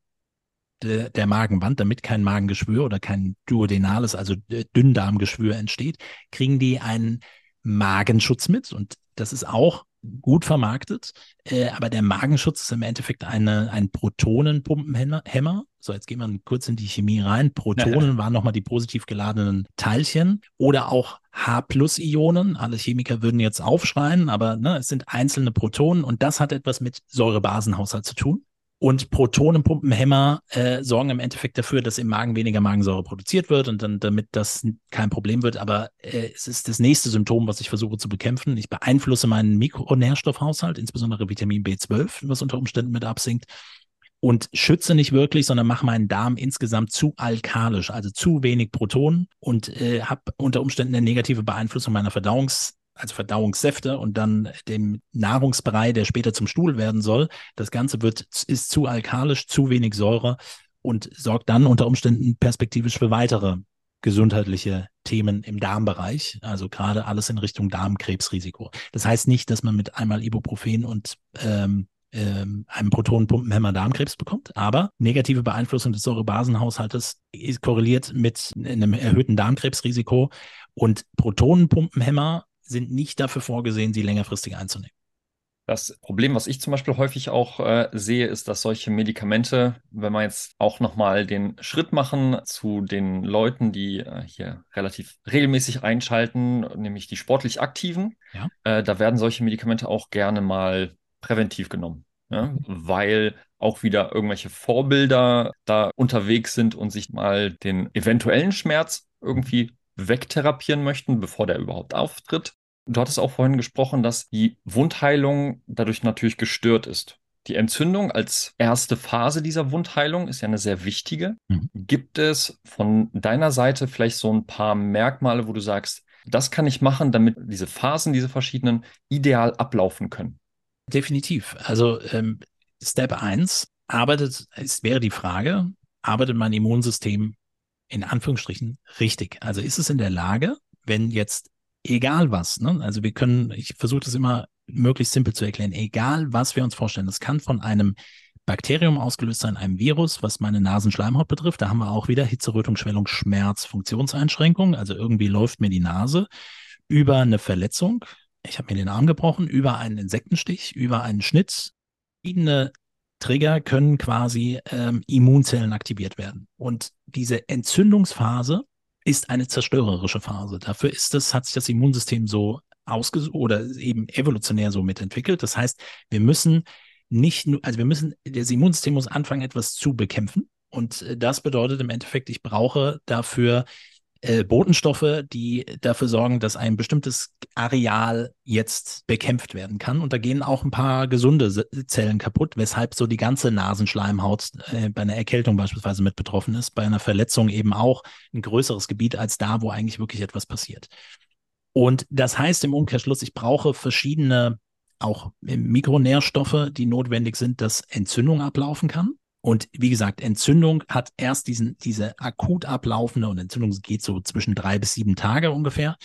de, der Magenwand, damit kein Magengeschwür oder kein duodenales, also Dünndarmgeschwür entsteht, kriegen die einen Magenschutz mit und das ist auch gut vermarktet, äh, aber der Magenschutz ist im Endeffekt eine, ein Protonenpumpenhemmer. So, jetzt gehen wir kurz in die Chemie rein. Protonen waren nochmal die positiv geladenen Teilchen oder auch H-Plus-Ionen. Alle Chemiker würden jetzt aufschreien, aber ne, es sind einzelne Protonen und das hat etwas mit Säurebasenhaushalt zu tun. Und Protonenpumpenhämmer äh, sorgen im Endeffekt dafür, dass im Magen weniger Magensäure produziert wird und dann, damit das kein Problem wird. Aber äh, es ist das nächste Symptom, was ich versuche zu bekämpfen. Ich beeinflusse meinen Mikronährstoffhaushalt, insbesondere Vitamin B12, was unter Umständen mit absinkt. Und schütze nicht wirklich, sondern mache meinen Darm insgesamt zu alkalisch, also zu wenig Protonen und äh, habe unter Umständen eine negative Beeinflussung meiner Verdauungs also Verdauungssäfte und dann dem Nahrungsbrei, der später zum Stuhl werden soll. Das Ganze wird, ist zu alkalisch, zu wenig Säure und sorgt dann unter Umständen perspektivisch für weitere gesundheitliche Themen im Darmbereich, also gerade alles in Richtung Darmkrebsrisiko. Das heißt nicht, dass man mit einmal Ibuprofen und ähm, ähm, einem Protonenpumpenhemmer Darmkrebs bekommt, aber negative Beeinflussung des Säurebasenhaushaltes ist korreliert mit einem erhöhten Darmkrebsrisiko und Protonenpumpenhemmer sind nicht dafür vorgesehen, sie längerfristig einzunehmen. Das Problem, was ich zum Beispiel häufig auch äh, sehe, ist, dass solche Medikamente, wenn wir jetzt auch nochmal den Schritt machen zu den Leuten, die äh, hier relativ regelmäßig einschalten, nämlich die sportlich Aktiven, ja. äh, da werden solche Medikamente auch gerne mal präventiv genommen, ja? Weil auch wieder irgendwelche Vorbilder da unterwegs sind und sich mal den eventuellen Schmerz irgendwie wegtherapieren möchten, bevor der überhaupt auftritt. Du hattest auch vorhin gesprochen, dass die Wundheilung dadurch natürlich gestört ist. Die Entzündung als erste Phase dieser Wundheilung ist ja eine sehr wichtige. Mhm. Gibt es von deiner Seite vielleicht so ein paar Merkmale, wo du sagst, das kann ich machen, damit diese Phasen, diese verschiedenen, ideal ablaufen können? Definitiv. Also ähm, Step 1 arbeitet, es wäre die Frage, arbeitet mein Immunsystem in Anführungsstrichen richtig? Also ist es in der Lage, wenn jetzt egal was, ne? Also wir können, ich versuche das immer möglichst simpel zu erklären, egal was wir uns vorstellen, das kann von einem Bakterium ausgelöst sein, einem Virus, was meine Nasenschleimhaut betrifft. Da haben wir auch wieder Hitze, Rötung, Schwellung, Schmerz, Funktionseinschränkung. Also irgendwie läuft mir die Nase über eine Verletzung. Ich habe mir den Arm gebrochen, über einen Insektenstich, über einen Schnitt. Verschiedene Trigger können quasi ähm, Immunzellen aktiviert werden. Und diese Entzündungsphase ist eine zerstörerische Phase. Dafür ist es, hat sich das Immunsystem so ausgesucht oder eben evolutionär so mitentwickelt. Das heißt, wir müssen nicht nur, also wir müssen, das Immunsystem muss anfangen, etwas zu bekämpfen. Und äh, das bedeutet im Endeffekt, ich brauche dafür äh, Botenstoffe, die dafür sorgen, dass ein bestimmtes Areal jetzt bekämpft werden kann. Und da gehen auch ein paar gesunde Zellen kaputt, weshalb so die ganze Nasenschleimhaut äh, bei einer Erkältung beispielsweise mit betroffen ist, bei einer Verletzung eben auch ein größeres Gebiet als da, wo eigentlich wirklich etwas passiert. Und das heißt im Umkehrschluss, ich brauche verschiedene auch Mikronährstoffe, die notwendig sind, dass Entzündung ablaufen kann. Und wie gesagt, Entzündung hat erst diesen, diese akut ablaufende und Entzündung geht so zwischen drei bis sieben Tage ungefähr,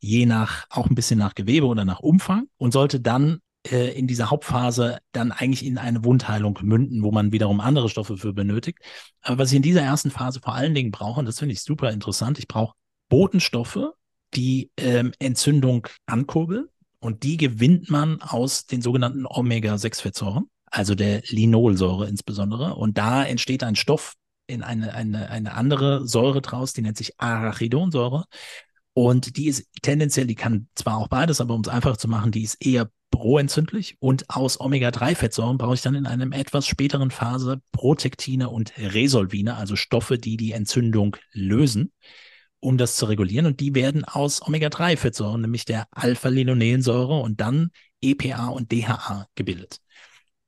je nach, auch ein bisschen nach Gewebe oder nach Umfang und sollte dann äh, in dieser Hauptphase dann eigentlich in eine Wundheilung münden, wo man wiederum andere Stoffe für benötigt. Aber was ich in dieser ersten Phase vor allen Dingen brauche, und das finde ich super interessant, ich brauche Botenstoffe, die ähm, Entzündung ankurbeln. Und die gewinnt man aus den sogenannten Omega-6-Fettsäuren also der Linolsäure insbesondere. Und da entsteht ein Stoff in eine, eine, eine andere Säure draus, die nennt sich Arachidonsäure. Und die ist tendenziell, die kann zwar auch beides, aber um es einfach zu machen, die ist eher proentzündlich. Und aus Omega-3-Fettsäuren brauche ich dann in einem etwas späteren Phase Protektine und Resolvine, also Stoffe, die die Entzündung lösen, um das zu regulieren. Und die werden aus Omega-3-Fettsäuren, nämlich der Alpha-Linolensäure und dann EPA und DHA gebildet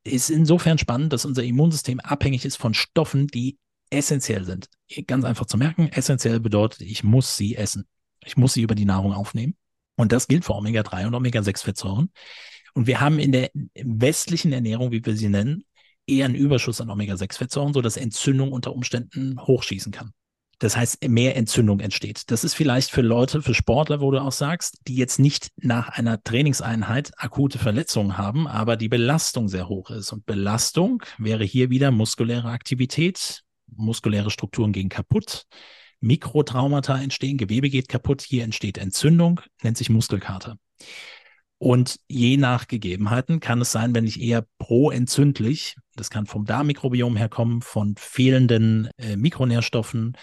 ist insofern spannend, dass unser Immunsystem abhängig ist von Stoffen, die essentiell sind. Ganz einfach zu merken, essentiell bedeutet, ich muss sie essen. Ich muss sie über die Nahrung aufnehmen. Und das gilt für Omega-3 und Omega-6-Fettsäuren. Und wir haben in der westlichen Ernährung, wie wir sie nennen, eher einen Überschuss an Omega-6-Fettsäuren, sodass Entzündung unter Umständen hochschießen kann. Das heißt, mehr Entzündung entsteht. Das ist vielleicht für Leute, für Sportler, wo du auch sagst, die jetzt nicht nach einer Trainingseinheit akute Verletzungen haben, aber die Belastung sehr hoch ist. Und Belastung wäre hier wieder muskuläre Aktivität, muskuläre Strukturen gehen kaputt, Mikrotraumata entstehen, Gewebe geht kaputt, hier entsteht Entzündung, nennt sich Muskelkater. Und je nach Gegebenheiten kann es sein, wenn ich eher proentzündlich, das kann vom Darmmikrobiom herkommen, von fehlenden äh, Mikronährstoffen,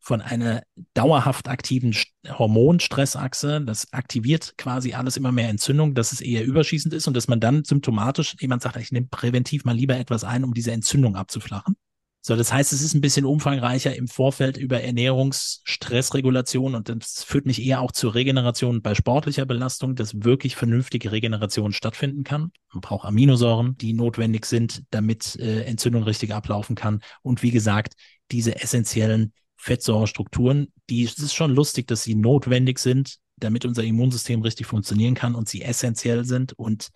von einer dauerhaft aktiven Hormonstressachse. Das aktiviert quasi alles immer mehr Entzündung, dass es eher überschießend ist und dass man dann symptomatisch, jemand sagt, ich nehme präventiv mal lieber etwas ein, um diese Entzündung abzuflachen. So, das heißt, es ist ein bisschen umfangreicher im Vorfeld über Ernährungsstressregulation und das führt mich eher auch zur Regeneration bei sportlicher Belastung, dass wirklich vernünftige Regeneration stattfinden kann. Man braucht Aminosäuren, die notwendig sind, damit äh, Entzündung richtig ablaufen kann. Und wie gesagt, diese essentiellen Fettsäurestrukturen, die es ist schon lustig, dass sie notwendig sind, damit unser Immunsystem richtig funktionieren kann und sie essentiell sind und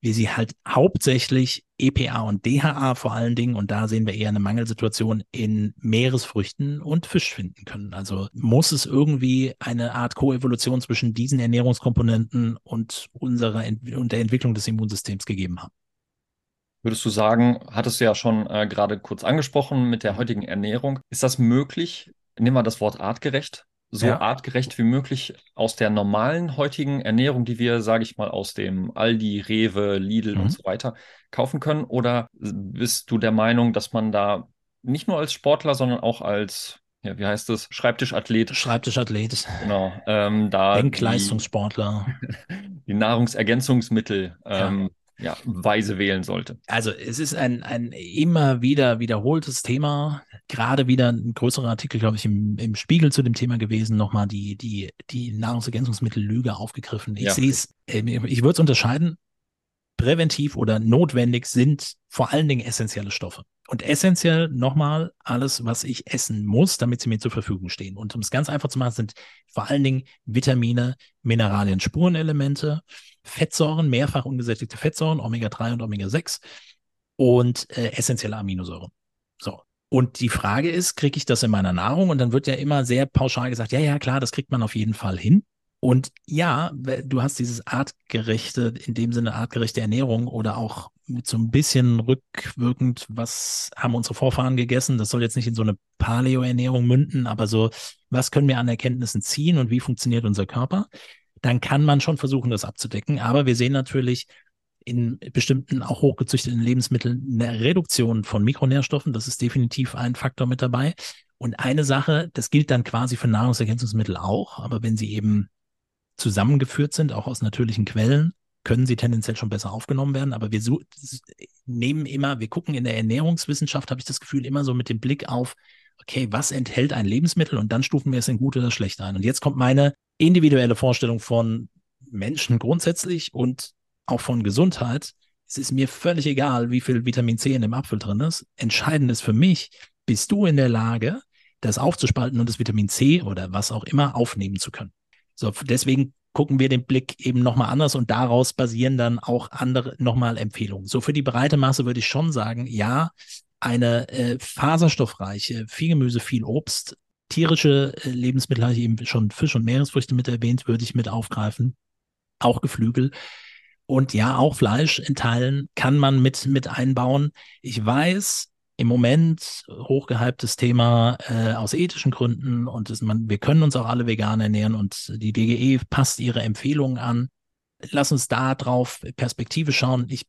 wir sie halt hauptsächlich EPA und DHA vor allen Dingen, und da sehen wir eher eine Mangelsituation in Meeresfrüchten und Fisch finden können. Also muss es irgendwie eine Art Koevolution zwischen diesen Ernährungskomponenten und unserer Ent und der Entwicklung des Immunsystems gegeben haben. Würdest du sagen, hattest du ja schon äh, gerade kurz angesprochen mit der heutigen Ernährung, ist das möglich? Nehmen wir das Wort artgerecht so ja. artgerecht wie möglich aus der normalen heutigen Ernährung, die wir, sage ich mal, aus dem Aldi, Rewe, Lidl mhm. und so weiter kaufen können? Oder bist du der Meinung, dass man da nicht nur als Sportler, sondern auch als, ja, wie heißt das, Schreibtischathlet? Schreibtischathlet. Genau. Ähm, da Denkleistungssportler. Die, die Nahrungsergänzungsmittel ähm, ja, weise wählen sollte. Also es ist ein, ein immer wieder wiederholtes Thema. Gerade wieder ein größerer Artikel, glaube ich, im, im Spiegel zu dem Thema gewesen, nochmal die, die, die Nahrungsergänzungsmittellüge aufgegriffen. Ich ja. sehe es, äh, ich würde es unterscheiden, präventiv oder notwendig sind vor allen Dingen essentielle Stoffe. Und essentiell nochmal alles, was ich essen muss, damit sie mir zur Verfügung stehen. Und um es ganz einfach zu machen, sind vor allen Dingen Vitamine, Mineralien, Spurenelemente, Fettsäuren, mehrfach ungesättigte Fettsäuren, Omega-3 und Omega-6 und äh, essentielle Aminosäuren. So. Und die Frage ist, kriege ich das in meiner Nahrung? Und dann wird ja immer sehr pauschal gesagt, ja, ja, klar, das kriegt man auf jeden Fall hin. Und ja, du hast dieses artgerechte, in dem Sinne artgerechte Ernährung oder auch mit so ein bisschen rückwirkend, was haben unsere Vorfahren gegessen? Das soll jetzt nicht in so eine Paleo-Ernährung münden, aber so, was können wir an Erkenntnissen ziehen und wie funktioniert unser Körper? Dann kann man schon versuchen, das abzudecken. Aber wir sehen natürlich in bestimmten auch hochgezüchteten Lebensmitteln eine Reduktion von Mikronährstoffen. Das ist definitiv ein Faktor mit dabei. Und eine Sache, das gilt dann quasi für Nahrungsergänzungsmittel auch, aber wenn sie eben zusammengeführt sind, auch aus natürlichen Quellen, können sie tendenziell schon besser aufgenommen werden. Aber wir nehmen immer, wir gucken in der Ernährungswissenschaft, habe ich das Gefühl, immer so mit dem Blick auf, okay, was enthält ein Lebensmittel und dann stufen wir es in gut oder schlecht ein. Und jetzt kommt meine individuelle Vorstellung von Menschen grundsätzlich und auch von Gesundheit. Es ist mir völlig egal, wie viel Vitamin C in dem Apfel drin ist. Entscheidend ist für mich, bist du in der Lage, das aufzuspalten und das Vitamin C oder was auch immer aufnehmen zu können. So, deswegen gucken wir den Blick eben nochmal anders und daraus basieren dann auch andere nochmal Empfehlungen. So für die breite Masse würde ich schon sagen, ja, eine äh, faserstoffreiche, viel Gemüse, viel Obst, tierische äh, Lebensmittel, habe ich eben schon Fisch und Meeresfrüchte mit erwähnt, würde ich mit aufgreifen. Auch Geflügel. Und ja, auch Fleisch in Teilen kann man mit, mit einbauen. Ich weiß, im Moment hochgehyptes Thema äh, aus ethischen Gründen und das, man, wir können uns auch alle vegan ernähren und die DGE passt ihre Empfehlungen an. Lass uns da drauf Perspektive schauen. Ich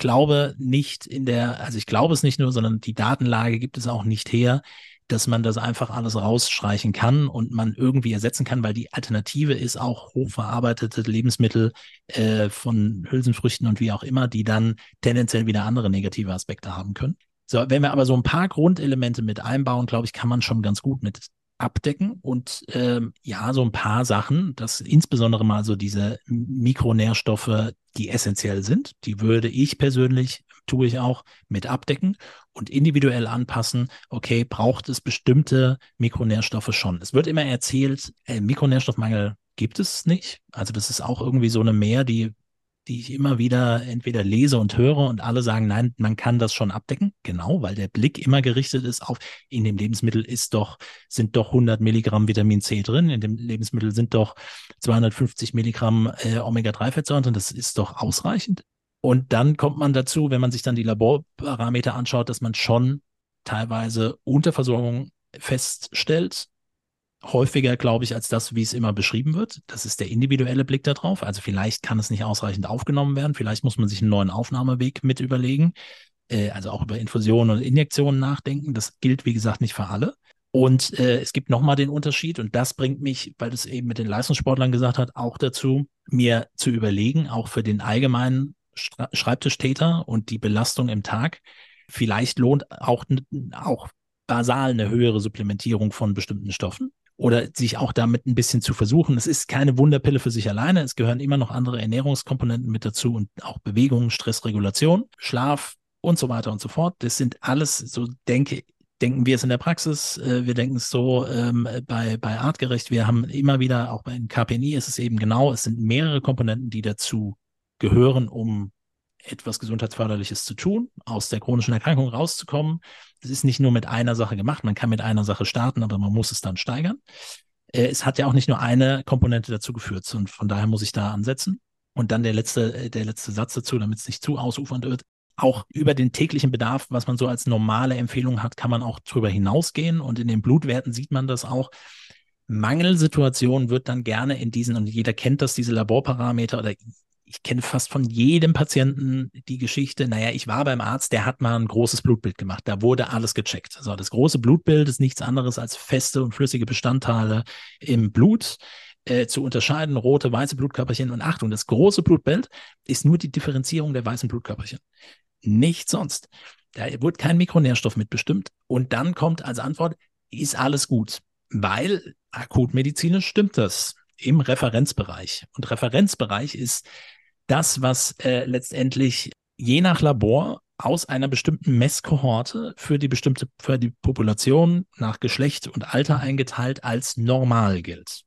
glaube nicht in der, also ich glaube es nicht nur, sondern die Datenlage gibt es auch nicht her, dass man das einfach alles rausstreichen kann und man irgendwie ersetzen kann, weil die Alternative ist auch hochverarbeitete Lebensmittel äh, von Hülsenfrüchten und wie auch immer, die dann tendenziell wieder andere negative Aspekte haben können. So, wenn wir aber so ein paar Grundelemente mit einbauen, glaube ich, kann man schon ganz gut mit abdecken und ähm, ja, so ein paar Sachen, das insbesondere mal so diese Mikronährstoffe, die essentiell sind, die würde ich persönlich, tue ich auch, mit abdecken und individuell anpassen. Okay, braucht es bestimmte Mikronährstoffe schon? Es wird immer erzählt, äh, Mikronährstoffmangel gibt es nicht. Also das ist auch irgendwie so eine Mehr, die die ich immer wieder entweder lese und höre und alle sagen, nein, man kann das schon abdecken. Genau, weil der Blick immer gerichtet ist auf, in dem Lebensmittel ist doch, sind doch 100 Milligramm Vitamin C drin, in dem Lebensmittel sind doch 250 Milligramm äh, Omega-3-Fettsäuren drin, das ist doch ausreichend. Und dann kommt man dazu, wenn man sich dann die Laborparameter anschaut, dass man schon teilweise Unterversorgung feststellt häufiger, glaube ich, als das, wie es immer beschrieben wird. Das ist der individuelle Blick darauf. Also vielleicht kann es nicht ausreichend aufgenommen werden. Vielleicht muss man sich einen neuen Aufnahmeweg mit überlegen. Äh, also auch über Infusionen und Injektionen nachdenken. Das gilt, wie gesagt, nicht für alle. Und äh, es gibt nochmal den Unterschied, und das bringt mich, weil es eben mit den Leistungssportlern gesagt hat, auch dazu, mir zu überlegen, auch für den allgemeinen Schreibtischtäter und die Belastung im Tag, vielleicht lohnt auch, auch basal eine höhere Supplementierung von bestimmten Stoffen oder sich auch damit ein bisschen zu versuchen. Es ist keine Wunderpille für sich alleine. Es gehören immer noch andere Ernährungskomponenten mit dazu und auch Bewegung, Stressregulation, Schlaf und so weiter und so fort. Das sind alles, so denke denken wir es in der Praxis, äh, wir denken es so ähm, bei, bei Artgerecht. Wir haben immer wieder, auch beim KPNI ist es eben genau, es sind mehrere Komponenten, die dazu gehören, um etwas Gesundheitsförderliches zu tun, aus der chronischen Erkrankung rauszukommen. Das ist nicht nur mit einer Sache gemacht. Man kann mit einer Sache starten, aber man muss es dann steigern. Äh, es hat ja auch nicht nur eine Komponente dazu geführt und von daher muss ich da ansetzen. Und dann der letzte, äh, der letzte Satz dazu, damit es nicht zu ausufernd wird. Auch über den täglichen Bedarf, was man so als normale Empfehlung hat, kann man auch drüber hinausgehen. Und in den Blutwerten sieht man das auch Mangelsituation wird dann gerne in diesen, und jeder kennt das, diese Laborparameter oder ich kenne fast von jedem Patienten die Geschichte, naja, ich war beim Arzt, der hat mal ein großes Blutbild gemacht. Da wurde alles gecheckt. So, das große Blutbild ist nichts anderes als feste und flüssige Bestandteile im Blut äh, zu unterscheiden, rote, weiße Blutkörperchen. Und Achtung, das große Blutbild ist nur die Differenzierung der weißen Blutkörperchen. Nichts sonst. Da wird kein Mikronährstoff mitbestimmt. Und dann kommt als Antwort, ist alles gut. Weil akutmedizinisch stimmt das im Referenzbereich. Und Referenzbereich ist das, was äh, letztendlich je nach Labor aus einer bestimmten Messkohorte für die bestimmte, für die Population nach Geschlecht und Alter eingeteilt als normal gilt.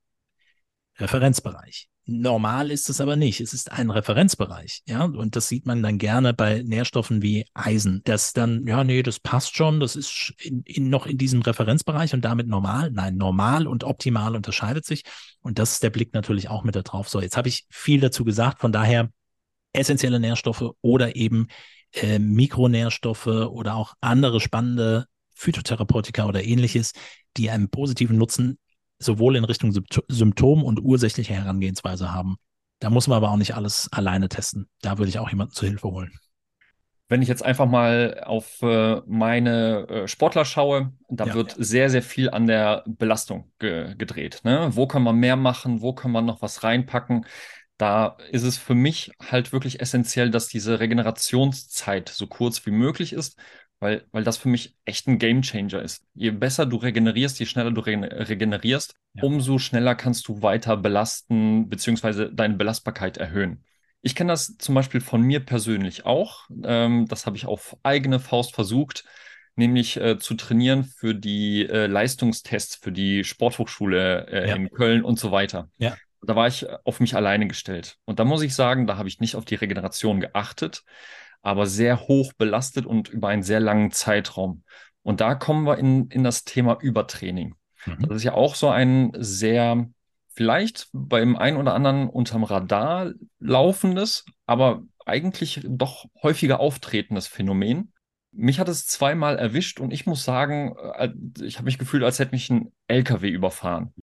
Referenzbereich. Normal ist es aber nicht. Es ist ein Referenzbereich. Ja, und das sieht man dann gerne bei Nährstoffen wie Eisen. Das dann, ja, nee, das passt schon. Das ist in, in, noch in diesem Referenzbereich und damit normal. Nein, normal und optimal unterscheidet sich. Und das ist der Blick natürlich auch mit da drauf. So, jetzt habe ich viel dazu gesagt. Von daher essentielle Nährstoffe oder eben äh, Mikronährstoffe oder auch andere spannende Phytotherapeutika oder ähnliches, die einen positiven Nutzen sowohl in Richtung Symptom- und ursächliche Herangehensweise haben. Da muss man aber auch nicht alles alleine testen. Da würde ich auch jemanden zur Hilfe holen. Wenn ich jetzt einfach mal auf äh, meine äh, Sportler schaue, da ja, wird ja. sehr, sehr viel an der Belastung ge gedreht. Ne? Wo kann man mehr machen? Wo kann man noch was reinpacken? Da ist es für mich halt wirklich essentiell, dass diese Regenerationszeit so kurz wie möglich ist weil, weil das für mich echt ein Gamechanger ist. Je besser du regenerierst, je schneller du re regenerierst, ja. umso schneller kannst du weiter belasten bzw. deine Belastbarkeit erhöhen. Ich kenne das zum Beispiel von mir persönlich auch. Ähm, das habe ich auf eigene Faust versucht, nämlich äh, zu trainieren für die äh, Leistungstests für die Sporthochschule äh, ja. in Köln und so weiter. Ja. Da war ich auf mich alleine gestellt. Und da muss ich sagen, da habe ich nicht auf die Regeneration geachtet aber sehr hoch belastet und über einen sehr langen Zeitraum. Und da kommen wir in, in das Thema Übertraining. Mhm. Das ist ja auch so ein sehr, vielleicht beim einen oder anderen unterm Radar laufendes, aber eigentlich doch häufiger auftretendes Phänomen. Mich hat es zweimal erwischt und ich muss sagen, äh, ich habe mich gefühlt, als hätte mich ein LKW überfahren.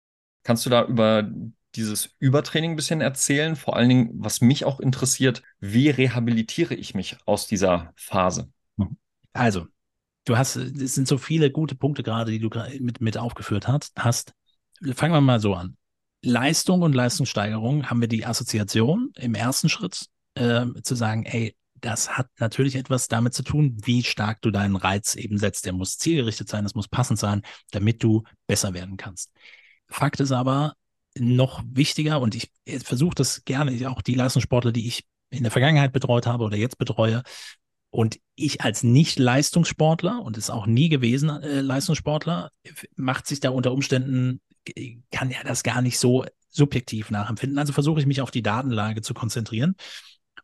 Kannst du da über dieses Übertraining ein bisschen erzählen? Vor allen Dingen, was mich auch interessiert, wie rehabilitiere ich mich aus dieser Phase? Also, du hast, es sind so viele gute Punkte gerade, die du mit, mit aufgeführt hast. Fangen wir mal so an. Leistung und Leistungssteigerung haben wir die Assoziation im ersten Schritt äh, zu sagen, ey, das hat natürlich etwas damit zu tun, wie stark du deinen Reiz eben setzt. Der muss zielgerichtet sein, es muss passend sein, damit du besser werden kannst. Fakt ist aber, noch wichtiger und ich, versuche das gerne, auch die Leistungssportler, die ich in der Vergangenheit betreut habe oder jetzt betreue, und ich als Nicht-Leistungssportler und ist auch nie gewesen äh, Leistungssportler, macht sich da unter Umständen, kann ja das gar nicht so subjektiv nachempfinden. Also versuche ich mich auf die Datenlage zu konzentrieren.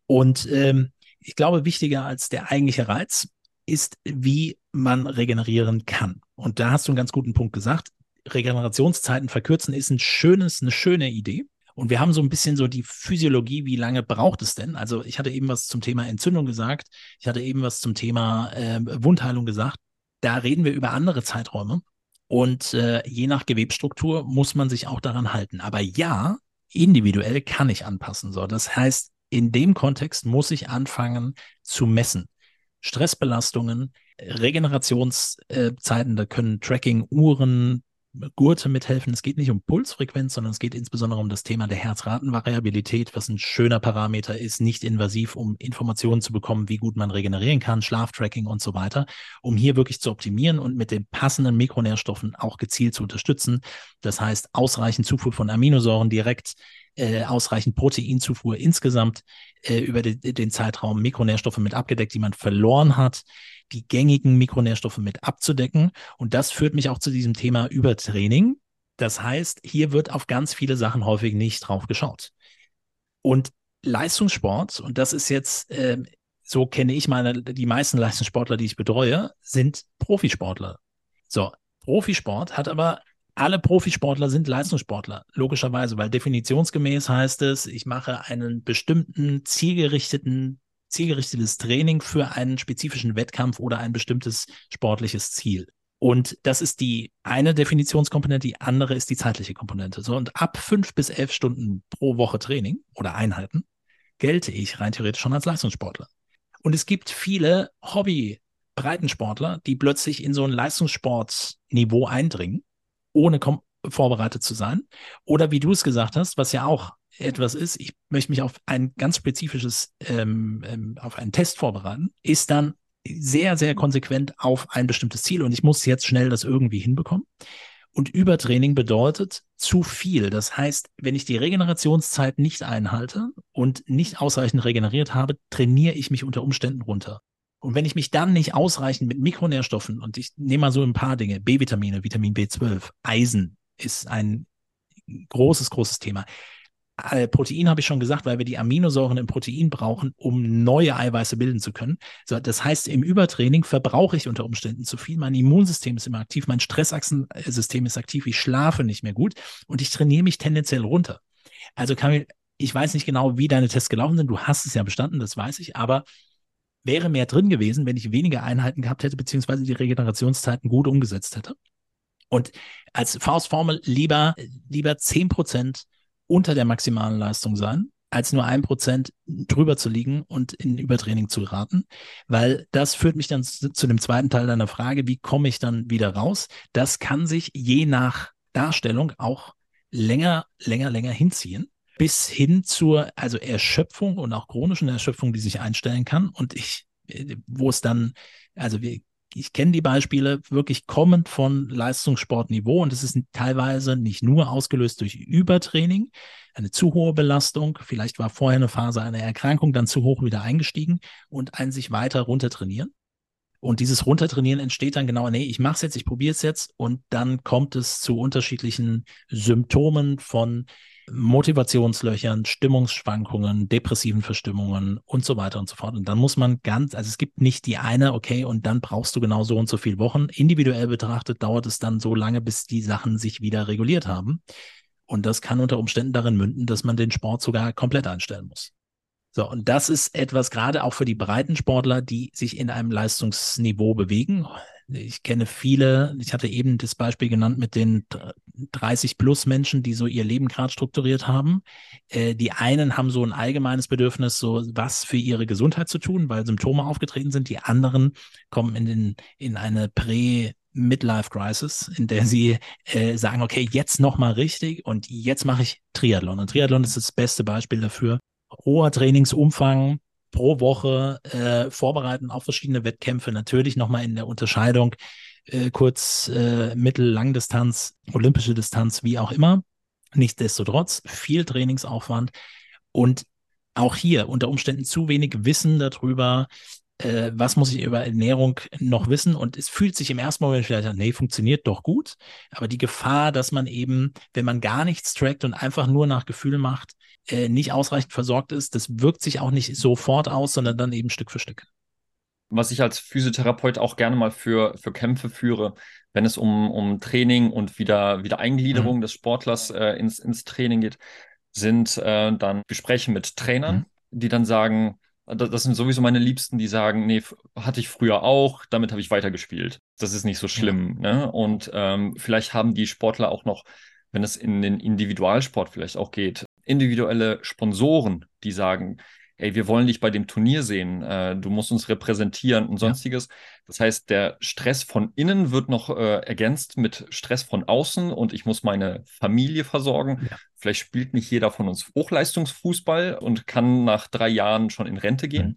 Und ähm, ich glaube, wichtiger als der eigentliche Reiz ist, wie man regenerieren kann. Und da hast du einen ganz guten Punkt gesagt. Regenerationszeiten verkürzen ist ein schönes, eine schöne Idee. Und wir haben so ein bisschen so die Physiologie, wie lange braucht es denn? Also ich hatte eben was zum Thema Entzündung gesagt, ich hatte eben was zum Thema äh, Wundheilung gesagt. Da reden wir über andere Zeiträume. Und äh, je nach Gewebstruktur muss man sich auch daran halten. Aber ja, individuell kann ich anpassen. So, das heißt, in dem Kontext muss ich anfangen zu messen. Stressbelastungen, Regenerationszeiten, da können Tracking-Uhren, Gurte mithelfen. Es geht nicht um Pulsfrequenz, sondern es geht insbesondere um das Thema der Herzratenvariabilität, was ein schöner Parameter ist, nicht invasiv, um Informationen zu bekommen, wie gut man regenerieren kann, Schlaftracking und so weiter, um hier wirklich zu optimieren und mit den passenden Mikronährstoffen auch gezielt zu unterstützen. Das heißt, ausreichend Zufuhr von Aminosäuren direkt, äh, ausreichend Proteinzufuhr insgesamt äh, über de, den Zeitraum Mikronährstoffe mit abgedeckt, die man verloren hat die gängigen Mikronährstoffe mit abzudecken. Und das führt mich auch zu diesem Thema Übertraining. Das heißt, hier wird auf ganz viele Sachen häufig nicht drauf geschaut. Und Leistungssport, und das ist jetzt, äh, so kenne ich meine, die meisten Leistungssportler, die ich betreue, sind Profisportler. So, Profisport hat aber alle Profisportler sind Leistungssportler, logischerweise, weil definitionsgemäß heißt es, ich mache einen bestimmten zielgerichteten zielgerichtetes Training für einen spezifischen Wettkampf oder ein bestimmtes sportliches Ziel. Und das ist die eine Definitionskomponente, die andere ist die zeitliche Komponente. So, und ab fünf bis elf Stunden pro Woche Training oder Einheiten gelte ich rein theoretisch schon als Leistungssportler. Und es gibt viele Hobby-Breitensportler, die plötzlich in so ein Leistungssportniveau eindringen, ohne vorbereitet zu sein. Oder wie du es gesagt hast, was ja auch etwas ist, ich möchte mich auf ein ganz spezifisches, ähm, ähm, auf einen Test vorbereiten, ist dann sehr, sehr konsequent auf ein bestimmtes Ziel und ich muss jetzt schnell das irgendwie hinbekommen. Und Übertraining bedeutet zu viel. Das heißt, wenn ich die Regenerationszeit nicht einhalte und nicht ausreichend regeneriert habe, trainiere ich mich unter Umständen runter. Und wenn ich mich dann nicht ausreichend mit Mikronährstoffen und ich nehme mal so ein paar Dinge, B-Vitamine, Vitamin B12, Eisen ist ein großes, großes Thema. Äh, Protein habe ich schon gesagt, weil wir die Aminosäuren im Protein brauchen, um neue Eiweiße bilden zu können. So, das heißt, im Übertraining verbrauche ich unter Umständen zu viel. Mein Immunsystem ist immer aktiv, mein Stressachsensystem ist aktiv, ich schlafe nicht mehr gut und ich trainiere mich tendenziell runter. Also Kamil, ich weiß nicht genau, wie deine Tests gelaufen sind. Du hast es ja bestanden, das weiß ich, aber wäre mehr drin gewesen, wenn ich weniger Einheiten gehabt hätte, beziehungsweise die Regenerationszeiten gut umgesetzt hätte. Und als Faustformel lieber, lieber zehn Prozent unter der maximalen Leistung sein, als nur ein Prozent drüber zu liegen und in Übertraining zu geraten, weil das führt mich dann zu, zu dem zweiten Teil deiner Frage, wie komme ich dann wieder raus? Das kann sich je nach Darstellung auch länger, länger, länger hinziehen bis hin zur also Erschöpfung und auch chronischen Erschöpfung, die sich einstellen kann und ich, wo es dann, also wir ich kenne die Beispiele wirklich kommend von Leistungssportniveau und es ist teilweise nicht nur ausgelöst durch Übertraining, eine zu hohe Belastung, vielleicht war vorher eine Phase einer Erkrankung, dann zu hoch wieder eingestiegen und ein sich weiter runtertrainieren. Und dieses Runtertrainieren entsteht dann genau, nee, ich mache es jetzt, ich probiere es jetzt und dann kommt es zu unterschiedlichen Symptomen von Motivationslöchern, Stimmungsschwankungen, depressiven Verstimmungen und so weiter und so fort. Und dann muss man ganz, also es gibt nicht die eine, okay, und dann brauchst du genau so und so viele Wochen. Individuell betrachtet dauert es dann so lange, bis die Sachen sich wieder reguliert haben. Und das kann unter Umständen darin münden, dass man den Sport sogar komplett einstellen muss. So, und das ist etwas gerade auch für die breiten Sportler, die sich in einem Leistungsniveau bewegen. Ich kenne viele, ich hatte eben das Beispiel genannt mit den 30 plus Menschen, die so ihr Leben gerade strukturiert haben. Äh, die einen haben so ein allgemeines Bedürfnis, so was für ihre Gesundheit zu tun, weil Symptome aufgetreten sind. Die anderen kommen in, den, in eine Prä- Midlife Crisis, in der sie äh, sagen, okay, jetzt nochmal richtig und jetzt mache ich Triathlon. Und Triathlon ist das beste Beispiel dafür. Hoher Trainingsumfang, pro Woche äh, vorbereiten auf verschiedene Wettkämpfe. Natürlich nochmal in der Unterscheidung äh, kurz, äh, mittel, Langdistanz, olympische Distanz, wie auch immer. Nichtsdestotrotz viel Trainingsaufwand und auch hier unter Umständen zu wenig Wissen darüber, äh, was muss ich über Ernährung noch wissen? Und es fühlt sich im ersten Moment vielleicht an, nee, funktioniert doch gut. Aber die Gefahr, dass man eben, wenn man gar nichts trackt und einfach nur nach Gefühl macht, äh, nicht ausreichend versorgt ist, das wirkt sich auch nicht sofort aus, sondern dann eben Stück für Stück. Was ich als Physiotherapeut auch gerne mal für, für Kämpfe führe, wenn es um, um Training und wieder, wieder Eingliederung mhm. des Sportlers äh, ins, ins Training geht, sind äh, dann Gespräche mit Trainern, mhm. die dann sagen, das sind sowieso meine Liebsten, die sagen, nee, hatte ich früher auch, damit habe ich weitergespielt. Das ist nicht so schlimm. Ja. Ne? Und ähm, vielleicht haben die Sportler auch noch, wenn es in den Individualsport vielleicht auch geht, individuelle Sponsoren, die sagen, ey, wir wollen dich bei dem Turnier sehen, äh, du musst uns repräsentieren und sonstiges. Ja. Das heißt, der Stress von innen wird noch äh, ergänzt mit Stress von außen und ich muss meine Familie versorgen. Ja. Vielleicht spielt nicht jeder von uns Hochleistungsfußball und kann nach drei Jahren schon in Rente gehen. Mhm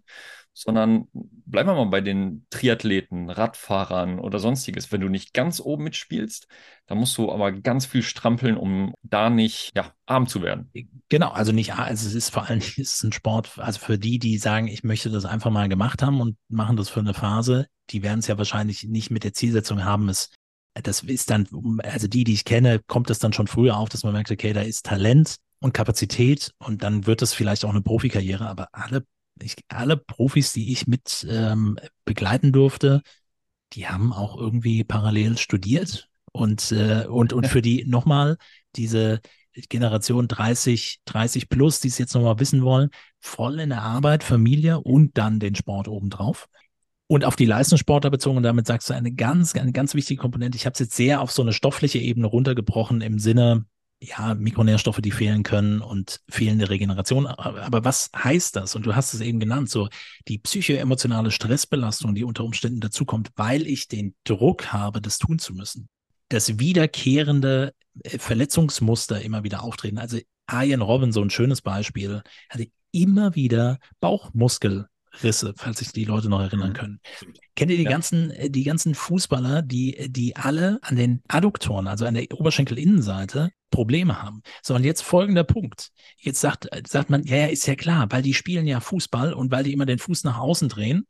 sondern bleiben wir mal bei den Triathleten, Radfahrern oder sonstiges. Wenn du nicht ganz oben mitspielst, dann musst du aber ganz viel strampeln, um da nicht ja, arm zu werden. Genau, also nicht, also es ist vor allem es ist ein Sport, also für die, die sagen, ich möchte das einfach mal gemacht haben und machen das für eine Phase, die werden es ja wahrscheinlich nicht mit der Zielsetzung haben, es das ist dann, also die, die ich kenne, kommt es dann schon früher auf, dass man merkt, okay, da ist Talent und Kapazität und dann wird es vielleicht auch eine Profikarriere, aber alle ich, alle Profis, die ich mit ähm, begleiten durfte, die haben auch irgendwie parallel studiert und, äh, und, und für die nochmal diese Generation 30, 30 plus, die es jetzt nochmal wissen wollen, voll in der Arbeit, Familie und dann den Sport obendrauf. Und auf die Leistungssportler bezogen, und damit sagst du eine ganz, eine ganz wichtige Komponente. Ich habe es jetzt sehr auf so eine stoffliche Ebene runtergebrochen im Sinne, ja, Mikronährstoffe, die fehlen können und fehlende Regeneration. Aber was heißt das? Und du hast es eben genannt, so die psychoemotionale Stressbelastung, die unter Umständen dazukommt, weil ich den Druck habe, das tun zu müssen. Das wiederkehrende äh, Verletzungsmuster immer wieder auftreten. Also Ian Robin, so ein schönes Beispiel, hatte immer wieder Bauchmuskel Risse, falls sich die Leute noch erinnern mhm. können. Kennt ihr die ja. ganzen, äh, die ganzen Fußballer, die, die alle an den Adduktoren, also an der Oberschenkelinnenseite, Probleme haben. So, und jetzt folgender Punkt. Jetzt sagt, sagt man, ja, ja, ist ja klar, weil die spielen ja Fußball und weil die immer den Fuß nach außen drehen,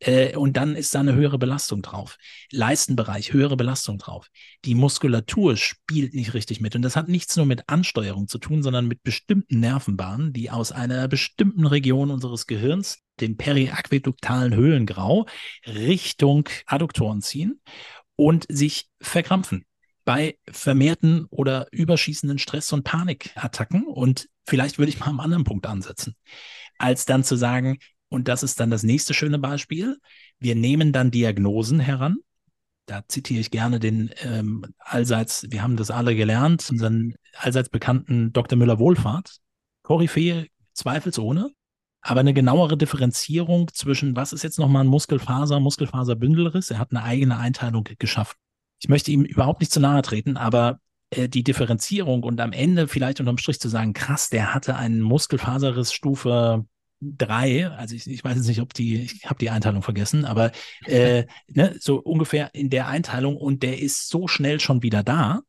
äh, und dann ist da eine höhere Belastung drauf. Leistenbereich, höhere Belastung drauf. Die Muskulatur spielt nicht richtig mit. Und das hat nichts nur mit Ansteuerung zu tun, sondern mit bestimmten Nervenbahnen, die aus einer bestimmten Region unseres Gehirns, dem periaqueduktalen Höhlengrau, Richtung Adduktoren ziehen und sich verkrampfen bei vermehrten oder überschießenden Stress- und Panikattacken. Und vielleicht würde ich mal am anderen Punkt ansetzen, als dann zu sagen, und das ist dann das nächste schöne Beispiel, wir nehmen dann Diagnosen heran. Da zitiere ich gerne den ähm, allseits, wir haben das alle gelernt, unseren allseits bekannten Dr. Müller-Wohlfahrt. Koryphäe zweifelsohne, aber eine genauere Differenzierung zwischen, was ist jetzt nochmal ein Muskelfaser, Muskelfaserbündelriss. Er hat eine eigene Einteilung geschaffen. Ich möchte ihm überhaupt nicht zu nahe treten, aber äh, die Differenzierung und am Ende vielleicht unterm Strich zu sagen, krass, der hatte einen Muskelfaserriss Stufe drei, also ich, ich weiß jetzt nicht, ob die, ich habe die Einteilung vergessen, aber äh, ne, so ungefähr in der Einteilung und der ist so schnell schon wieder da,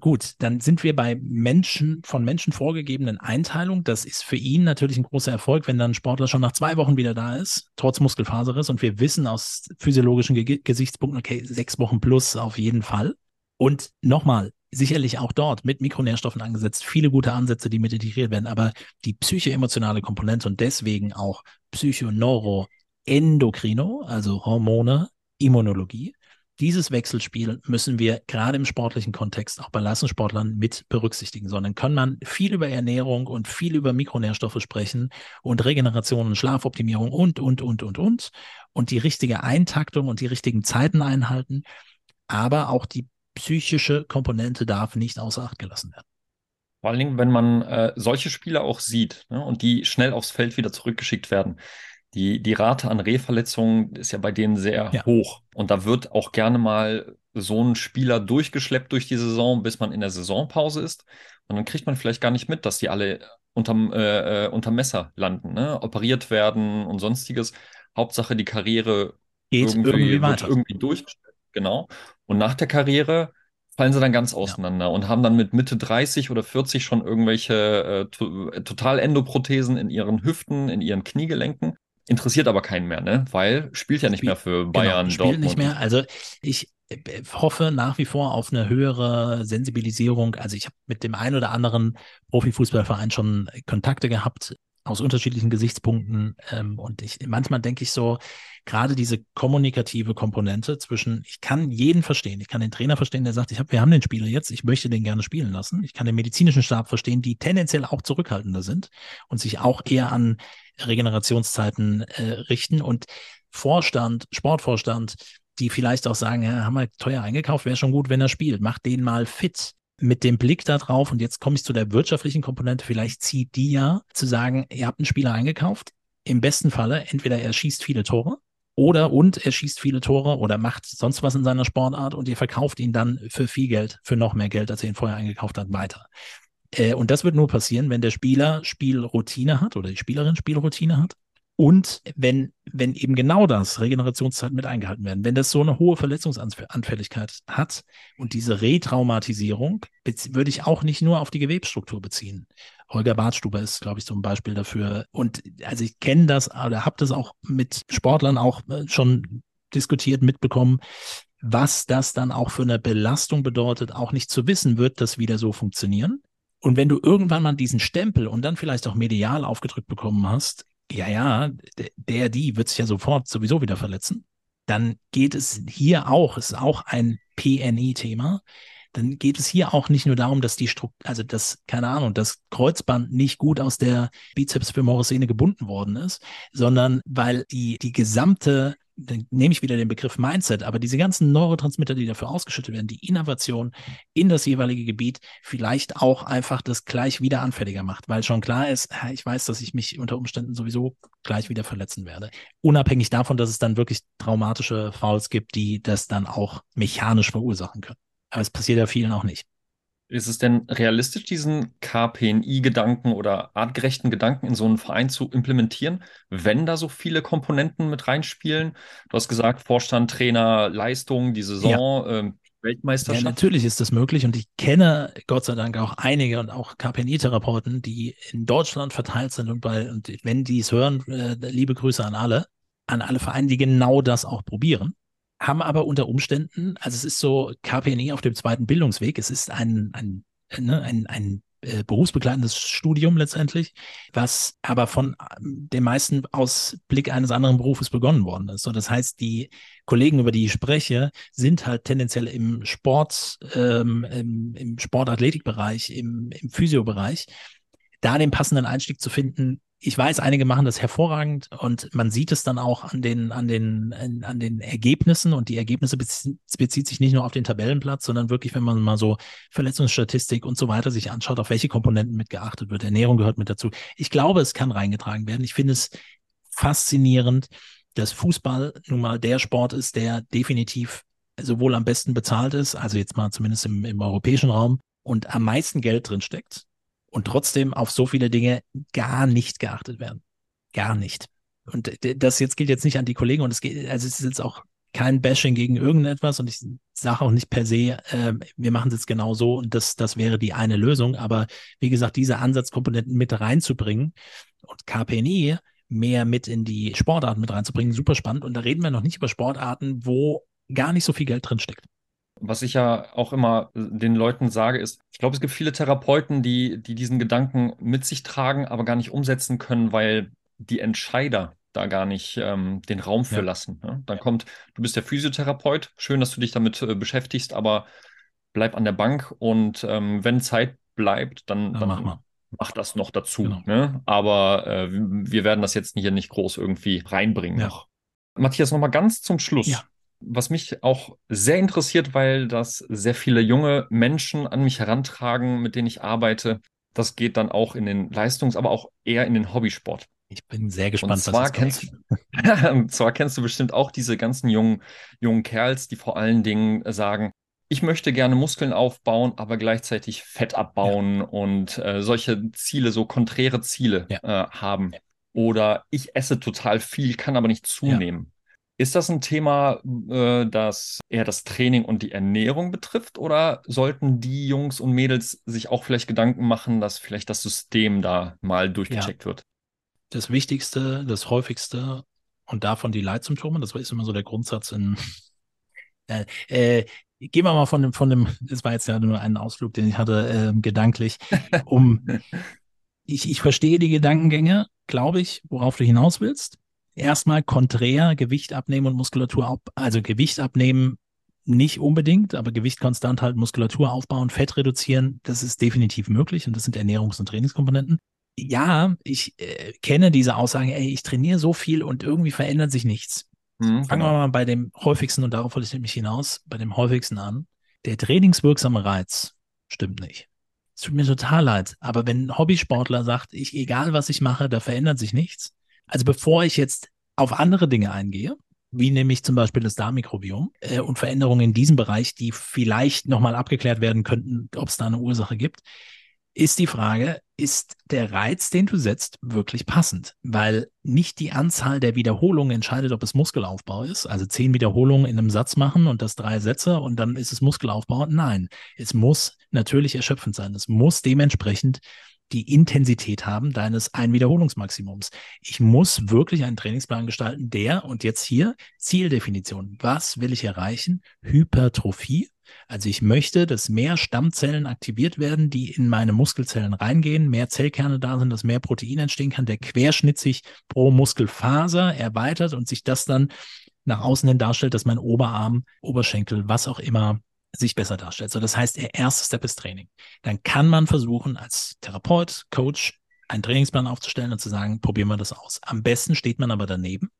gut, dann sind wir bei Menschen, von Menschen vorgegebenen Einteilung. Das ist für ihn natürlich ein großer Erfolg, wenn dann ein Sportler schon nach zwei Wochen wieder da ist, trotz Muskelfaserriss. Und wir wissen aus physiologischen Ge Gesichtspunkten, okay, sechs Wochen plus auf jeden Fall. Und nochmal, sicherlich auch dort mit Mikronährstoffen angesetzt, viele gute Ansätze, die mit integriert werden, aber die psychoemotionale Komponente und deswegen auch Psychoneuro, Endokrino, also Hormone, Immunologie, dieses Wechselspiel müssen wir gerade im sportlichen Kontext auch bei Leistungssportlern mit berücksichtigen, sondern kann man viel über Ernährung und viel über Mikronährstoffe sprechen und Regeneration und Schlafoptimierung und, und, und, und, und und die richtige Eintaktung und die richtigen Zeiten einhalten. Aber auch die psychische Komponente darf nicht außer Acht gelassen werden. Vor allen Dingen, wenn man äh, solche Spieler auch sieht ne, und die schnell aufs Feld wieder zurückgeschickt werden die, die Rate an Rehverletzungen ist ja bei denen sehr ja. hoch. Und da wird auch gerne mal so ein Spieler durchgeschleppt durch die Saison, bis man in der Saisonpause ist. Und dann kriegt man vielleicht gar nicht mit, dass die alle unterm, äh, äh unterm Messer landen, ne? operiert werden und sonstiges. Hauptsache die Karriere Geht irgendwie, irgendwie weiter. irgendwie durchgeschleppt. Genau. Und nach der Karriere fallen sie dann ganz auseinander ja. und haben dann mit Mitte 30 oder 40 schon irgendwelche äh, total Endoprothesen in ihren Hüften, in ihren Kniegelenken interessiert aber keinen mehr, ne? Weil spielt ja nicht Spiel, mehr für genau, Bayern, genau, spielt Dortmund. nicht mehr. Also ich äh, hoffe nach wie vor auf eine höhere Sensibilisierung. Also ich habe mit dem einen oder anderen Profifußballverein schon Kontakte gehabt aus unterschiedlichen Gesichtspunkten. Ähm, und ich manchmal denke ich so, gerade diese kommunikative Komponente zwischen, ich kann jeden verstehen, ich kann den Trainer verstehen, der sagt, ich hab, wir haben den Spieler jetzt, ich möchte den gerne spielen lassen. Ich kann den medizinischen Stab verstehen, die tendenziell auch zurückhaltender sind und sich auch eher an Regenerationszeiten äh, richten und Vorstand, Sportvorstand, die vielleicht auch sagen, ja, haben wir teuer eingekauft, wäre schon gut, wenn er spielt. Macht den mal fit mit dem Blick darauf. Und jetzt komme ich zu der wirtschaftlichen Komponente. Vielleicht zieht die ja zu sagen, ihr habt einen Spieler eingekauft. Im besten Falle, entweder er schießt viele Tore oder und er schießt viele Tore oder macht sonst was in seiner Sportart und ihr verkauft ihn dann für viel Geld, für noch mehr Geld, als ihr ihn vorher eingekauft habt, weiter. Äh, und das wird nur passieren, wenn der Spieler Spielroutine hat oder die Spielerin Spielroutine hat. Und wenn, wenn eben genau das, Regenerationszeit mit eingehalten werden, wenn das so eine hohe Verletzungsanfälligkeit hat und diese Retraumatisierung, würde ich auch nicht nur auf die Gewebsstruktur beziehen. Holger Bartstuber ist, glaube ich, so ein Beispiel dafür. Und also ich kenne das oder habe das auch mit Sportlern auch äh, schon diskutiert, mitbekommen, was das dann auch für eine Belastung bedeutet, auch nicht zu wissen, wird das wieder so funktionieren. Und wenn du irgendwann mal diesen Stempel und dann vielleicht auch medial aufgedrückt bekommen hast, ja, ja, der, die wird sich ja sofort sowieso wieder verletzen, dann geht es hier auch, ist auch ein PNI-Thema, dann geht es hier auch nicht nur darum, dass die Struktur, also das, keine Ahnung, das Kreuzband nicht gut aus der Bizeps femoris Sehne gebunden worden ist, sondern weil die, die gesamte dann nehme ich wieder den Begriff Mindset, aber diese ganzen Neurotransmitter, die dafür ausgeschüttet werden, die Innovation in das jeweilige Gebiet, vielleicht auch einfach das gleich wieder anfälliger macht, weil schon klar ist, ich weiß, dass ich mich unter Umständen sowieso gleich wieder verletzen werde. Unabhängig davon, dass es dann wirklich traumatische Fouls gibt, die das dann auch mechanisch verursachen können. Aber es passiert ja vielen auch nicht. Ist es denn realistisch, diesen KPNI-Gedanken oder artgerechten Gedanken in so einen Verein zu implementieren, wenn da so viele Komponenten mit reinspielen? Du hast gesagt, Vorstand, Trainer, Leistung, die Saison, ja. ähm, Weltmeisterschaft. Ja, natürlich ist das möglich und ich kenne Gott sei Dank auch einige und auch KPNI-Therapeuten, die in Deutschland verteilt sind und, bei, und wenn die es hören, äh, liebe Grüße an alle, an alle Vereine, die genau das auch probieren haben aber unter Umständen, also es ist so KPNI auf dem zweiten Bildungsweg, es ist ein, ein, ne, ein, ein äh, berufsbegleitendes Studium letztendlich, was aber von ähm, den meisten aus Blick eines anderen Berufes begonnen worden ist. So, das heißt, die Kollegen, über die ich spreche, sind halt tendenziell im Sport, ähm, im, im Sportathletikbereich, im, im Physiobereich. Da den passenden Einstieg zu finden, ich weiß, einige machen das hervorragend und man sieht es dann auch an den, an den, an den Ergebnissen und die Ergebnisse bezie bezieht sich nicht nur auf den Tabellenplatz, sondern wirklich, wenn man mal so Verletzungsstatistik und so weiter sich anschaut, auf welche Komponenten mit geachtet wird. Ernährung gehört mit dazu. Ich glaube, es kann reingetragen werden. Ich finde es faszinierend, dass Fußball nun mal der Sport ist, der definitiv sowohl am besten bezahlt ist, also jetzt mal zumindest im, im europäischen Raum, und am meisten Geld drin steckt und trotzdem auf so viele Dinge gar nicht geachtet werden. Gar nicht. Und das jetzt gilt jetzt nicht an die Kollegen und es geht, also es ist jetzt auch kein Bashing gegen irgendetwas und ich sage auch nicht per se, äh, wir machen es jetzt genau so und das, das wäre die eine Lösung. Aber wie gesagt, diese Ansatzkomponenten mit reinzubringen und KPNI mehr mit in die Sportarten mit reinzubringen, super spannend. Und da reden wir noch nicht über Sportarten, wo gar nicht so viel Geld drin steckt. Was ich ja auch immer äh, den Leuten sage, ist, ich glaube, es gibt viele Therapeuten, die, die diesen Gedanken mit sich tragen, aber gar nicht umsetzen können, weil die Entscheider da gar nicht ähm, den Raum für ja. lassen. Ne? Dann kommt, du bist der Physiotherapeut, schön, dass du dich damit äh, beschäftigst, aber bleib an der Bank und ähm, wenn Zeit bleibt, dann, ja, dann mach, mach, das noch dazu. Genau. Ne? Aber äh, wir werden das jetzt hier nicht groß irgendwie reinbringen ja. noch. Matthias, nochmal ganz zum Schluss. Ja was mich auch sehr interessiert, weil das sehr viele junge Menschen an mich herantragen, mit denen ich arbeite. Das geht dann auch in den Leistungs-, aber auch eher in den Hobbysport. Ich bin sehr gespannt, und zwar was kennst, und zwar kennst du bestimmt auch diese ganzen jungen, jungen Kerls, die vor allen Dingen sagen, ich möchte gerne Muskeln aufbauen, aber gleichzeitig Fett abbauen ja. und äh, solche Ziele, so konträre Ziele ja. äh, haben. Ja. Oder ich esse total viel, kann aber nicht zunehmen. Ist das ein Thema, äh, das eher das Training und die Ernährung betrifft oder sollten die Jungs und Mädels sich auch vielleicht Gedanken machen, dass vielleicht das System da mal durchgecheckt ja. wird? Das Wichtigste, das Häufigste und davon die Leitsymptome, das ist immer so der Grundsatz in äh, äh, gehen wir mal von dem, von dem, das war jetzt ja nur ein Ausflug, den ich hatte, äh, gedanklich, um ich, ich verstehe die Gedankengänge, glaube ich, worauf du hinaus willst erstmal konträr Gewicht abnehmen und Muskulatur ab, also Gewicht abnehmen nicht unbedingt, aber Gewicht konstant halten, Muskulatur aufbauen, Fett reduzieren, das ist definitiv möglich und das sind Ernährungs- und Trainingskomponenten. Ja, ich äh, kenne diese Aussagen, ey, ich trainiere so viel und irgendwie verändert sich nichts. Mhm, Fangen genau. wir mal bei dem häufigsten, und darauf wollte ich nämlich hinaus, bei dem häufigsten an. Der trainingswirksame Reiz stimmt nicht. Es tut mir total leid, aber wenn ein Hobbysportler sagt, ich, egal was ich mache, da verändert sich nichts, also bevor ich jetzt auf andere Dinge eingehe, wie nämlich zum Beispiel das Darmmikrobiom äh, und Veränderungen in diesem Bereich, die vielleicht nochmal abgeklärt werden könnten, ob es da eine Ursache gibt, ist die Frage, ist der Reiz, den du setzt, wirklich passend? Weil nicht die Anzahl der Wiederholungen entscheidet, ob es Muskelaufbau ist. Also zehn Wiederholungen in einem Satz machen und das drei Sätze und dann ist es Muskelaufbau. Nein, es muss natürlich erschöpfend sein. Es muss dementsprechend die Intensität haben deines Einwiederholungsmaximums. Ich muss wirklich einen Trainingsplan gestalten, der, und jetzt hier Zieldefinition. Was will ich erreichen? Hypertrophie. Also ich möchte, dass mehr Stammzellen aktiviert werden, die in meine Muskelzellen reingehen, mehr Zellkerne da sind, dass mehr Protein entstehen kann, der Querschnitt sich pro Muskelfaser erweitert und sich das dann nach außen hin darstellt, dass mein Oberarm, Oberschenkel, was auch immer sich besser darstellt. So, das heißt, der erste Step ist Training. Dann kann man versuchen, als Therapeut, Coach, einen Trainingsplan aufzustellen und zu sagen, probieren wir das aus. Am besten steht man aber daneben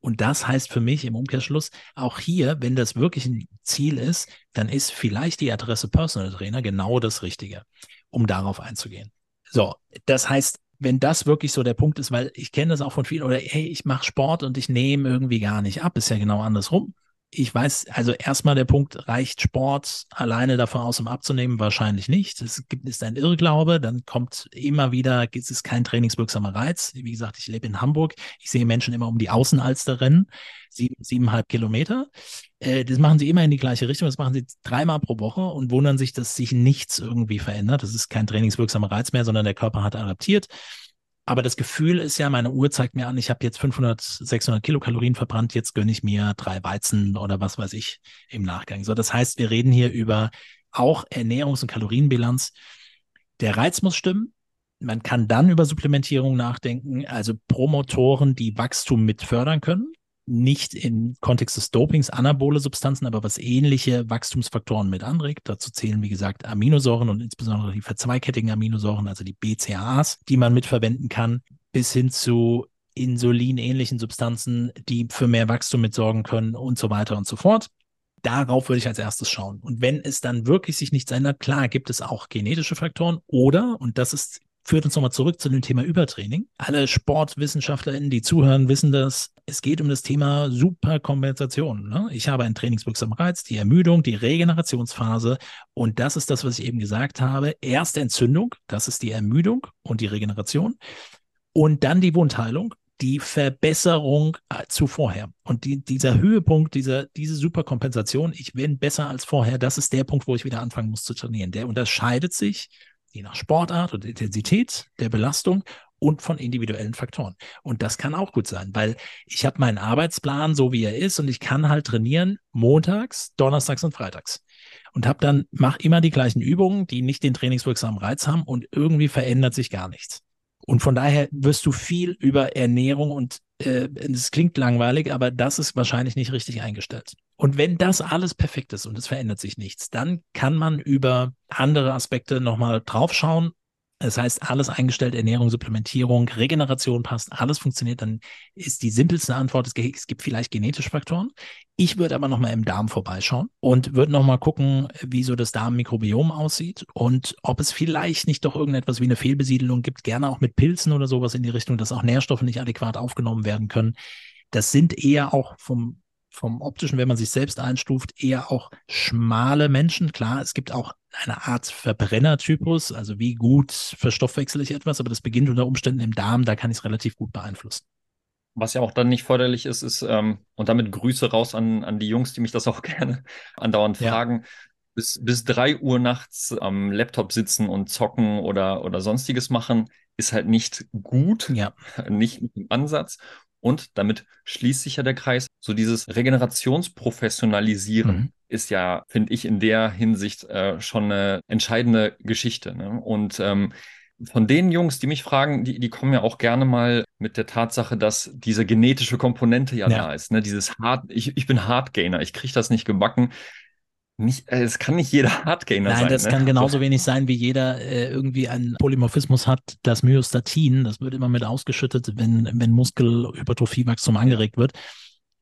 Und das heißt für mich im Umkehrschluss, auch hier, wenn das wirklich ein Ziel ist, dann ist vielleicht die Adresse Personal Trainer genau das Richtige, um darauf einzugehen. So, das heißt, wenn das wirklich so der Punkt ist, weil ich kenne das auch von vielen, oder hey, ich mache Sport und ich nehme irgendwie gar nicht ab, ist ja genau andersrum ich weiß, also erstmal der Punkt, reicht Sport alleine davon aus, um abzunehmen? Wahrscheinlich nicht. Es gibt, ist ein Irrglaube, dann kommt immer wieder, es ist kein trainingswirksamer Reiz. Wie gesagt, ich lebe in Hamburg, ich sehe Menschen immer um die Außenalster rennen, sieben, siebeneinhalb Kilometer. Äh, das machen sie immer in die gleiche Richtung, das machen sie dreimal pro Woche und wundern sich, dass sich nichts irgendwie verändert. Das ist kein trainingswirksamer Reiz mehr, sondern der Körper hat adaptiert. Aber das Gefühl ist ja, meine Uhr zeigt mir an, ich habe jetzt 500, 600 Kilokalorien verbrannt, jetzt gönne ich mir drei Weizen oder was weiß ich im Nachgang. So, das heißt, wir reden hier über auch Ernährungs- und Kalorienbilanz. Der Reiz muss stimmen. Man kann dann über Supplementierung nachdenken, also Promotoren, die Wachstum mit fördern können nicht im Kontext des Dopings anabole Substanzen, aber was ähnliche Wachstumsfaktoren mit anregt. Dazu zählen, wie gesagt, Aminosäuren und insbesondere die verzweikettigen Aminosäuren, also die BCAAs, die man mitverwenden kann, bis hin zu Insulin-ähnlichen Substanzen, die für mehr Wachstum mitsorgen können und so weiter und so fort. Darauf würde ich als erstes schauen. Und wenn es dann wirklich sich nichts ändert, klar, gibt es auch genetische Faktoren oder, und das ist führt uns nochmal zurück zu dem Thema Übertraining. Alle SportwissenschaftlerInnen, die zuhören, wissen das. Es geht um das Thema Superkompensation. Ne? Ich habe einen trainingswirksamen Reiz, die Ermüdung, die Regenerationsphase. Und das ist das, was ich eben gesagt habe. Erst Entzündung, das ist die Ermüdung und die Regeneration. Und dann die Wundheilung, die Verbesserung äh, zu vorher. Und die, dieser Höhepunkt, dieser, diese Superkompensation, ich bin besser als vorher, das ist der Punkt, wo ich wieder anfangen muss zu trainieren. Der unterscheidet sich je nach Sportart und Intensität der Belastung und von individuellen Faktoren. Und das kann auch gut sein, weil ich habe meinen Arbeitsplan so wie er ist und ich kann halt trainieren montags, donnerstags und freitags. Und habe dann, mach immer die gleichen Übungen, die nicht den trainingswirksamen Reiz haben und irgendwie verändert sich gar nichts. Und von daher wirst du viel über Ernährung und es klingt langweilig, aber das ist wahrscheinlich nicht richtig eingestellt. Und wenn das alles perfekt ist und es verändert sich nichts, dann kann man über andere Aspekte nochmal draufschauen das heißt, alles eingestellt, Ernährung, Supplementierung, Regeneration passt, alles funktioniert, dann ist die simpelste Antwort, es gibt vielleicht genetische Faktoren. Ich würde aber nochmal im Darm vorbeischauen und würde nochmal gucken, wie so das Darmmikrobiom aussieht und ob es vielleicht nicht doch irgendetwas wie eine Fehlbesiedelung gibt, gerne auch mit Pilzen oder sowas in die Richtung, dass auch Nährstoffe nicht adäquat aufgenommen werden können. Das sind eher auch vom vom optischen, wenn man sich selbst einstuft, eher auch schmale Menschen. Klar, es gibt auch eine Art Verbrennertypus, also wie gut verstoffwechsel ich etwas, aber das beginnt unter Umständen im Darm, da kann ich es relativ gut beeinflussen. Was ja auch dann nicht förderlich ist, ist, ähm, und damit Grüße raus an, an die Jungs, die mich das auch gerne andauernd ja. fragen, bis, bis drei Uhr nachts am Laptop sitzen und zocken oder, oder sonstiges machen, ist halt nicht gut, ja. nicht im Ansatz. Und damit schließt sich ja der Kreis. So dieses Regenerationsprofessionalisieren mhm. ist ja, finde ich, in der Hinsicht äh, schon eine entscheidende Geschichte. Ne? Und ähm, von den Jungs, die mich fragen, die, die kommen ja auch gerne mal mit der Tatsache, dass diese genetische Komponente ja, ja. da ist. Ne? Dieses Hard, ich, ich bin Hardgainer, ich kriege das nicht gebacken nicht, äh, es kann nicht jeder Hardgainer sein. Nein, das ne? kann genauso wenig sein, wie jeder äh, irgendwie einen Polymorphismus hat. Das Myostatin, das wird immer mit ausgeschüttet, wenn, wenn Muskelhypertrophiewachstum angeregt wird.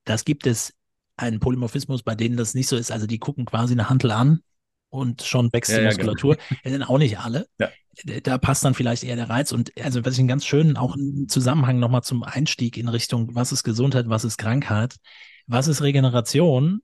Das gibt es einen Polymorphismus, bei denen das nicht so ist. Also die gucken quasi eine Handel an und schon wächst ja, die Muskulatur. Ja, genau. Das sind auch nicht alle. Ja. Da passt dann vielleicht eher der Reiz. Und also was ich einen ganz schönen auch einen Zusammenhang nochmal zum Einstieg in Richtung, was ist Gesundheit, was ist Krankheit, was ist Regeneration?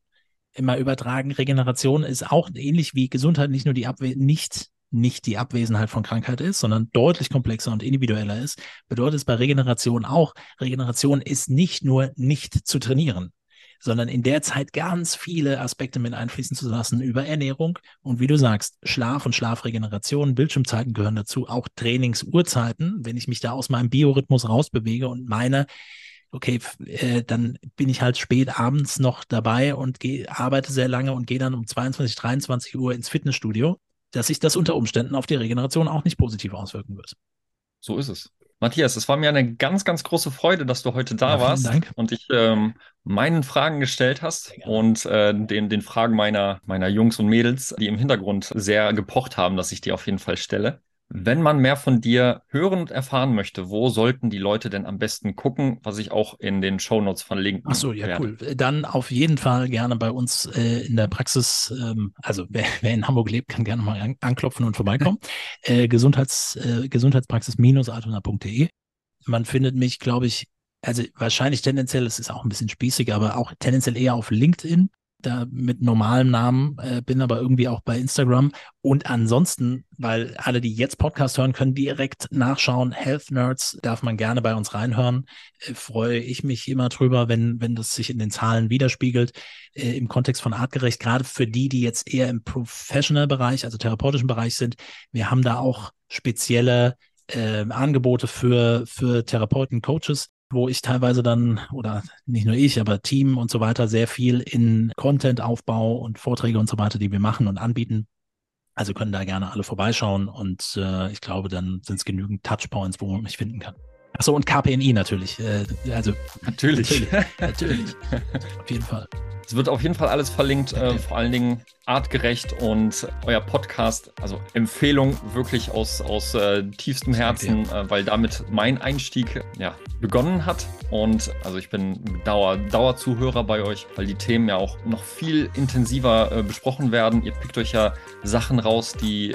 Immer übertragen, Regeneration ist auch ähnlich wie Gesundheit nicht nur die Abwe nicht nicht die Abwesenheit von Krankheit ist, sondern deutlich komplexer und individueller ist, bedeutet es bei Regeneration auch, Regeneration ist nicht nur nicht zu trainieren, sondern in der Zeit ganz viele Aspekte mit einfließen zu lassen über Ernährung und wie du sagst, Schlaf und Schlafregeneration, Bildschirmzeiten gehören dazu, auch Trainingsuhrzeiten, wenn ich mich da aus meinem Biorhythmus rausbewege und meine, okay, äh, dann bin ich halt spät abends noch dabei und geh, arbeite sehr lange und gehe dann um 22, 23 Uhr ins Fitnessstudio, dass sich das unter Umständen auf die Regeneration auch nicht positiv auswirken wird. So ist es. Matthias, es war mir eine ganz, ganz große Freude, dass du heute da ja, warst Dank. und ich ähm, meinen Fragen gestellt hast und äh, den, den Fragen meiner, meiner Jungs und Mädels, die im Hintergrund sehr gepocht haben, dass ich die auf jeden Fall stelle. Wenn man mehr von dir hören und erfahren möchte, wo sollten die Leute denn am besten gucken, was ich auch in den Shownotes verlinken Ach so, ja, werde. cool. Dann auf jeden Fall gerne bei uns äh, in der Praxis. Ähm, also wer, wer, in Hamburg lebt, kann gerne mal an, anklopfen und vorbeikommen. äh, Gesundheits, äh, Gesundheitspraxis-altona.de. Man findet mich, glaube ich, also wahrscheinlich tendenziell, es ist auch ein bisschen spießig, aber auch tendenziell eher auf LinkedIn da mit normalem Namen, äh, bin aber irgendwie auch bei Instagram. Und ansonsten, weil alle, die jetzt Podcast hören, können direkt nachschauen. Health Nerds darf man gerne bei uns reinhören. Äh, freue ich mich immer drüber, wenn, wenn das sich in den Zahlen widerspiegelt. Äh, Im Kontext von artgerecht, gerade für die, die jetzt eher im Professional-Bereich, also therapeutischen Bereich sind. Wir haben da auch spezielle äh, Angebote für, für Therapeuten, Coaches, wo ich teilweise dann, oder nicht nur ich, aber Team und so weiter, sehr viel in Content-Aufbau und Vorträge und so weiter, die wir machen und anbieten. Also können da gerne alle vorbeischauen und äh, ich glaube, dann sind es genügend Touchpoints, wo man mich finden kann. Achso, und KPNI natürlich. Äh, also natürlich. Natürlich. natürlich. Auf jeden Fall. Es wird auf jeden Fall alles verlinkt, äh, vor allen Dingen artgerecht und euer Podcast, also Empfehlung wirklich aus, aus äh, tiefstem Herzen, äh, weil damit mein Einstieg ja, begonnen hat. Und also ich bin Dauer, Dauerzuhörer bei euch, weil die Themen ja auch noch viel intensiver äh, besprochen werden. Ihr pickt euch ja Sachen raus, die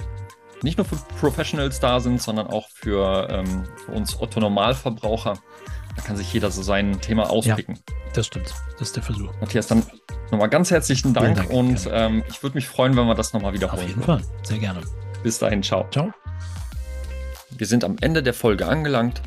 nicht nur für Professionals da sind, sondern auch für, ähm, für uns Otto-Normalverbraucher. Da kann sich jeder so sein Thema auspicken. Ja, das stimmt. Das ist der Versuch. Matthias, dann nochmal ganz herzlichen Dank, Dank und ähm, ich würde mich freuen, wenn wir das nochmal wiederholen. Auf jeden Fall. Sehr gerne. Bis dahin. Ciao. Ciao. Wir sind am Ende der Folge angelangt.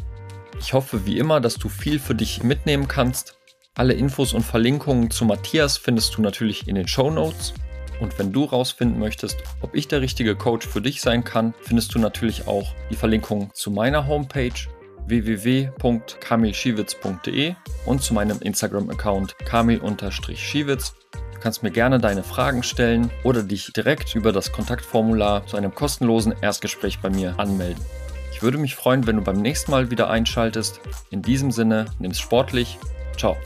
Ich hoffe wie immer, dass du viel für dich mitnehmen kannst. Alle Infos und Verlinkungen zu Matthias findest du natürlich in den Show Notes. Und wenn du rausfinden möchtest, ob ich der richtige Coach für dich sein kann, findest du natürlich auch die Verlinkung zu meiner Homepage www.kamilschiewitz.de und zu meinem Instagram-Account kamil-schiewitz. Du kannst mir gerne deine Fragen stellen oder dich direkt über das Kontaktformular zu einem kostenlosen Erstgespräch bei mir anmelden. Ich würde mich freuen, wenn du beim nächsten Mal wieder einschaltest. In diesem Sinne, nimm's sportlich. Ciao.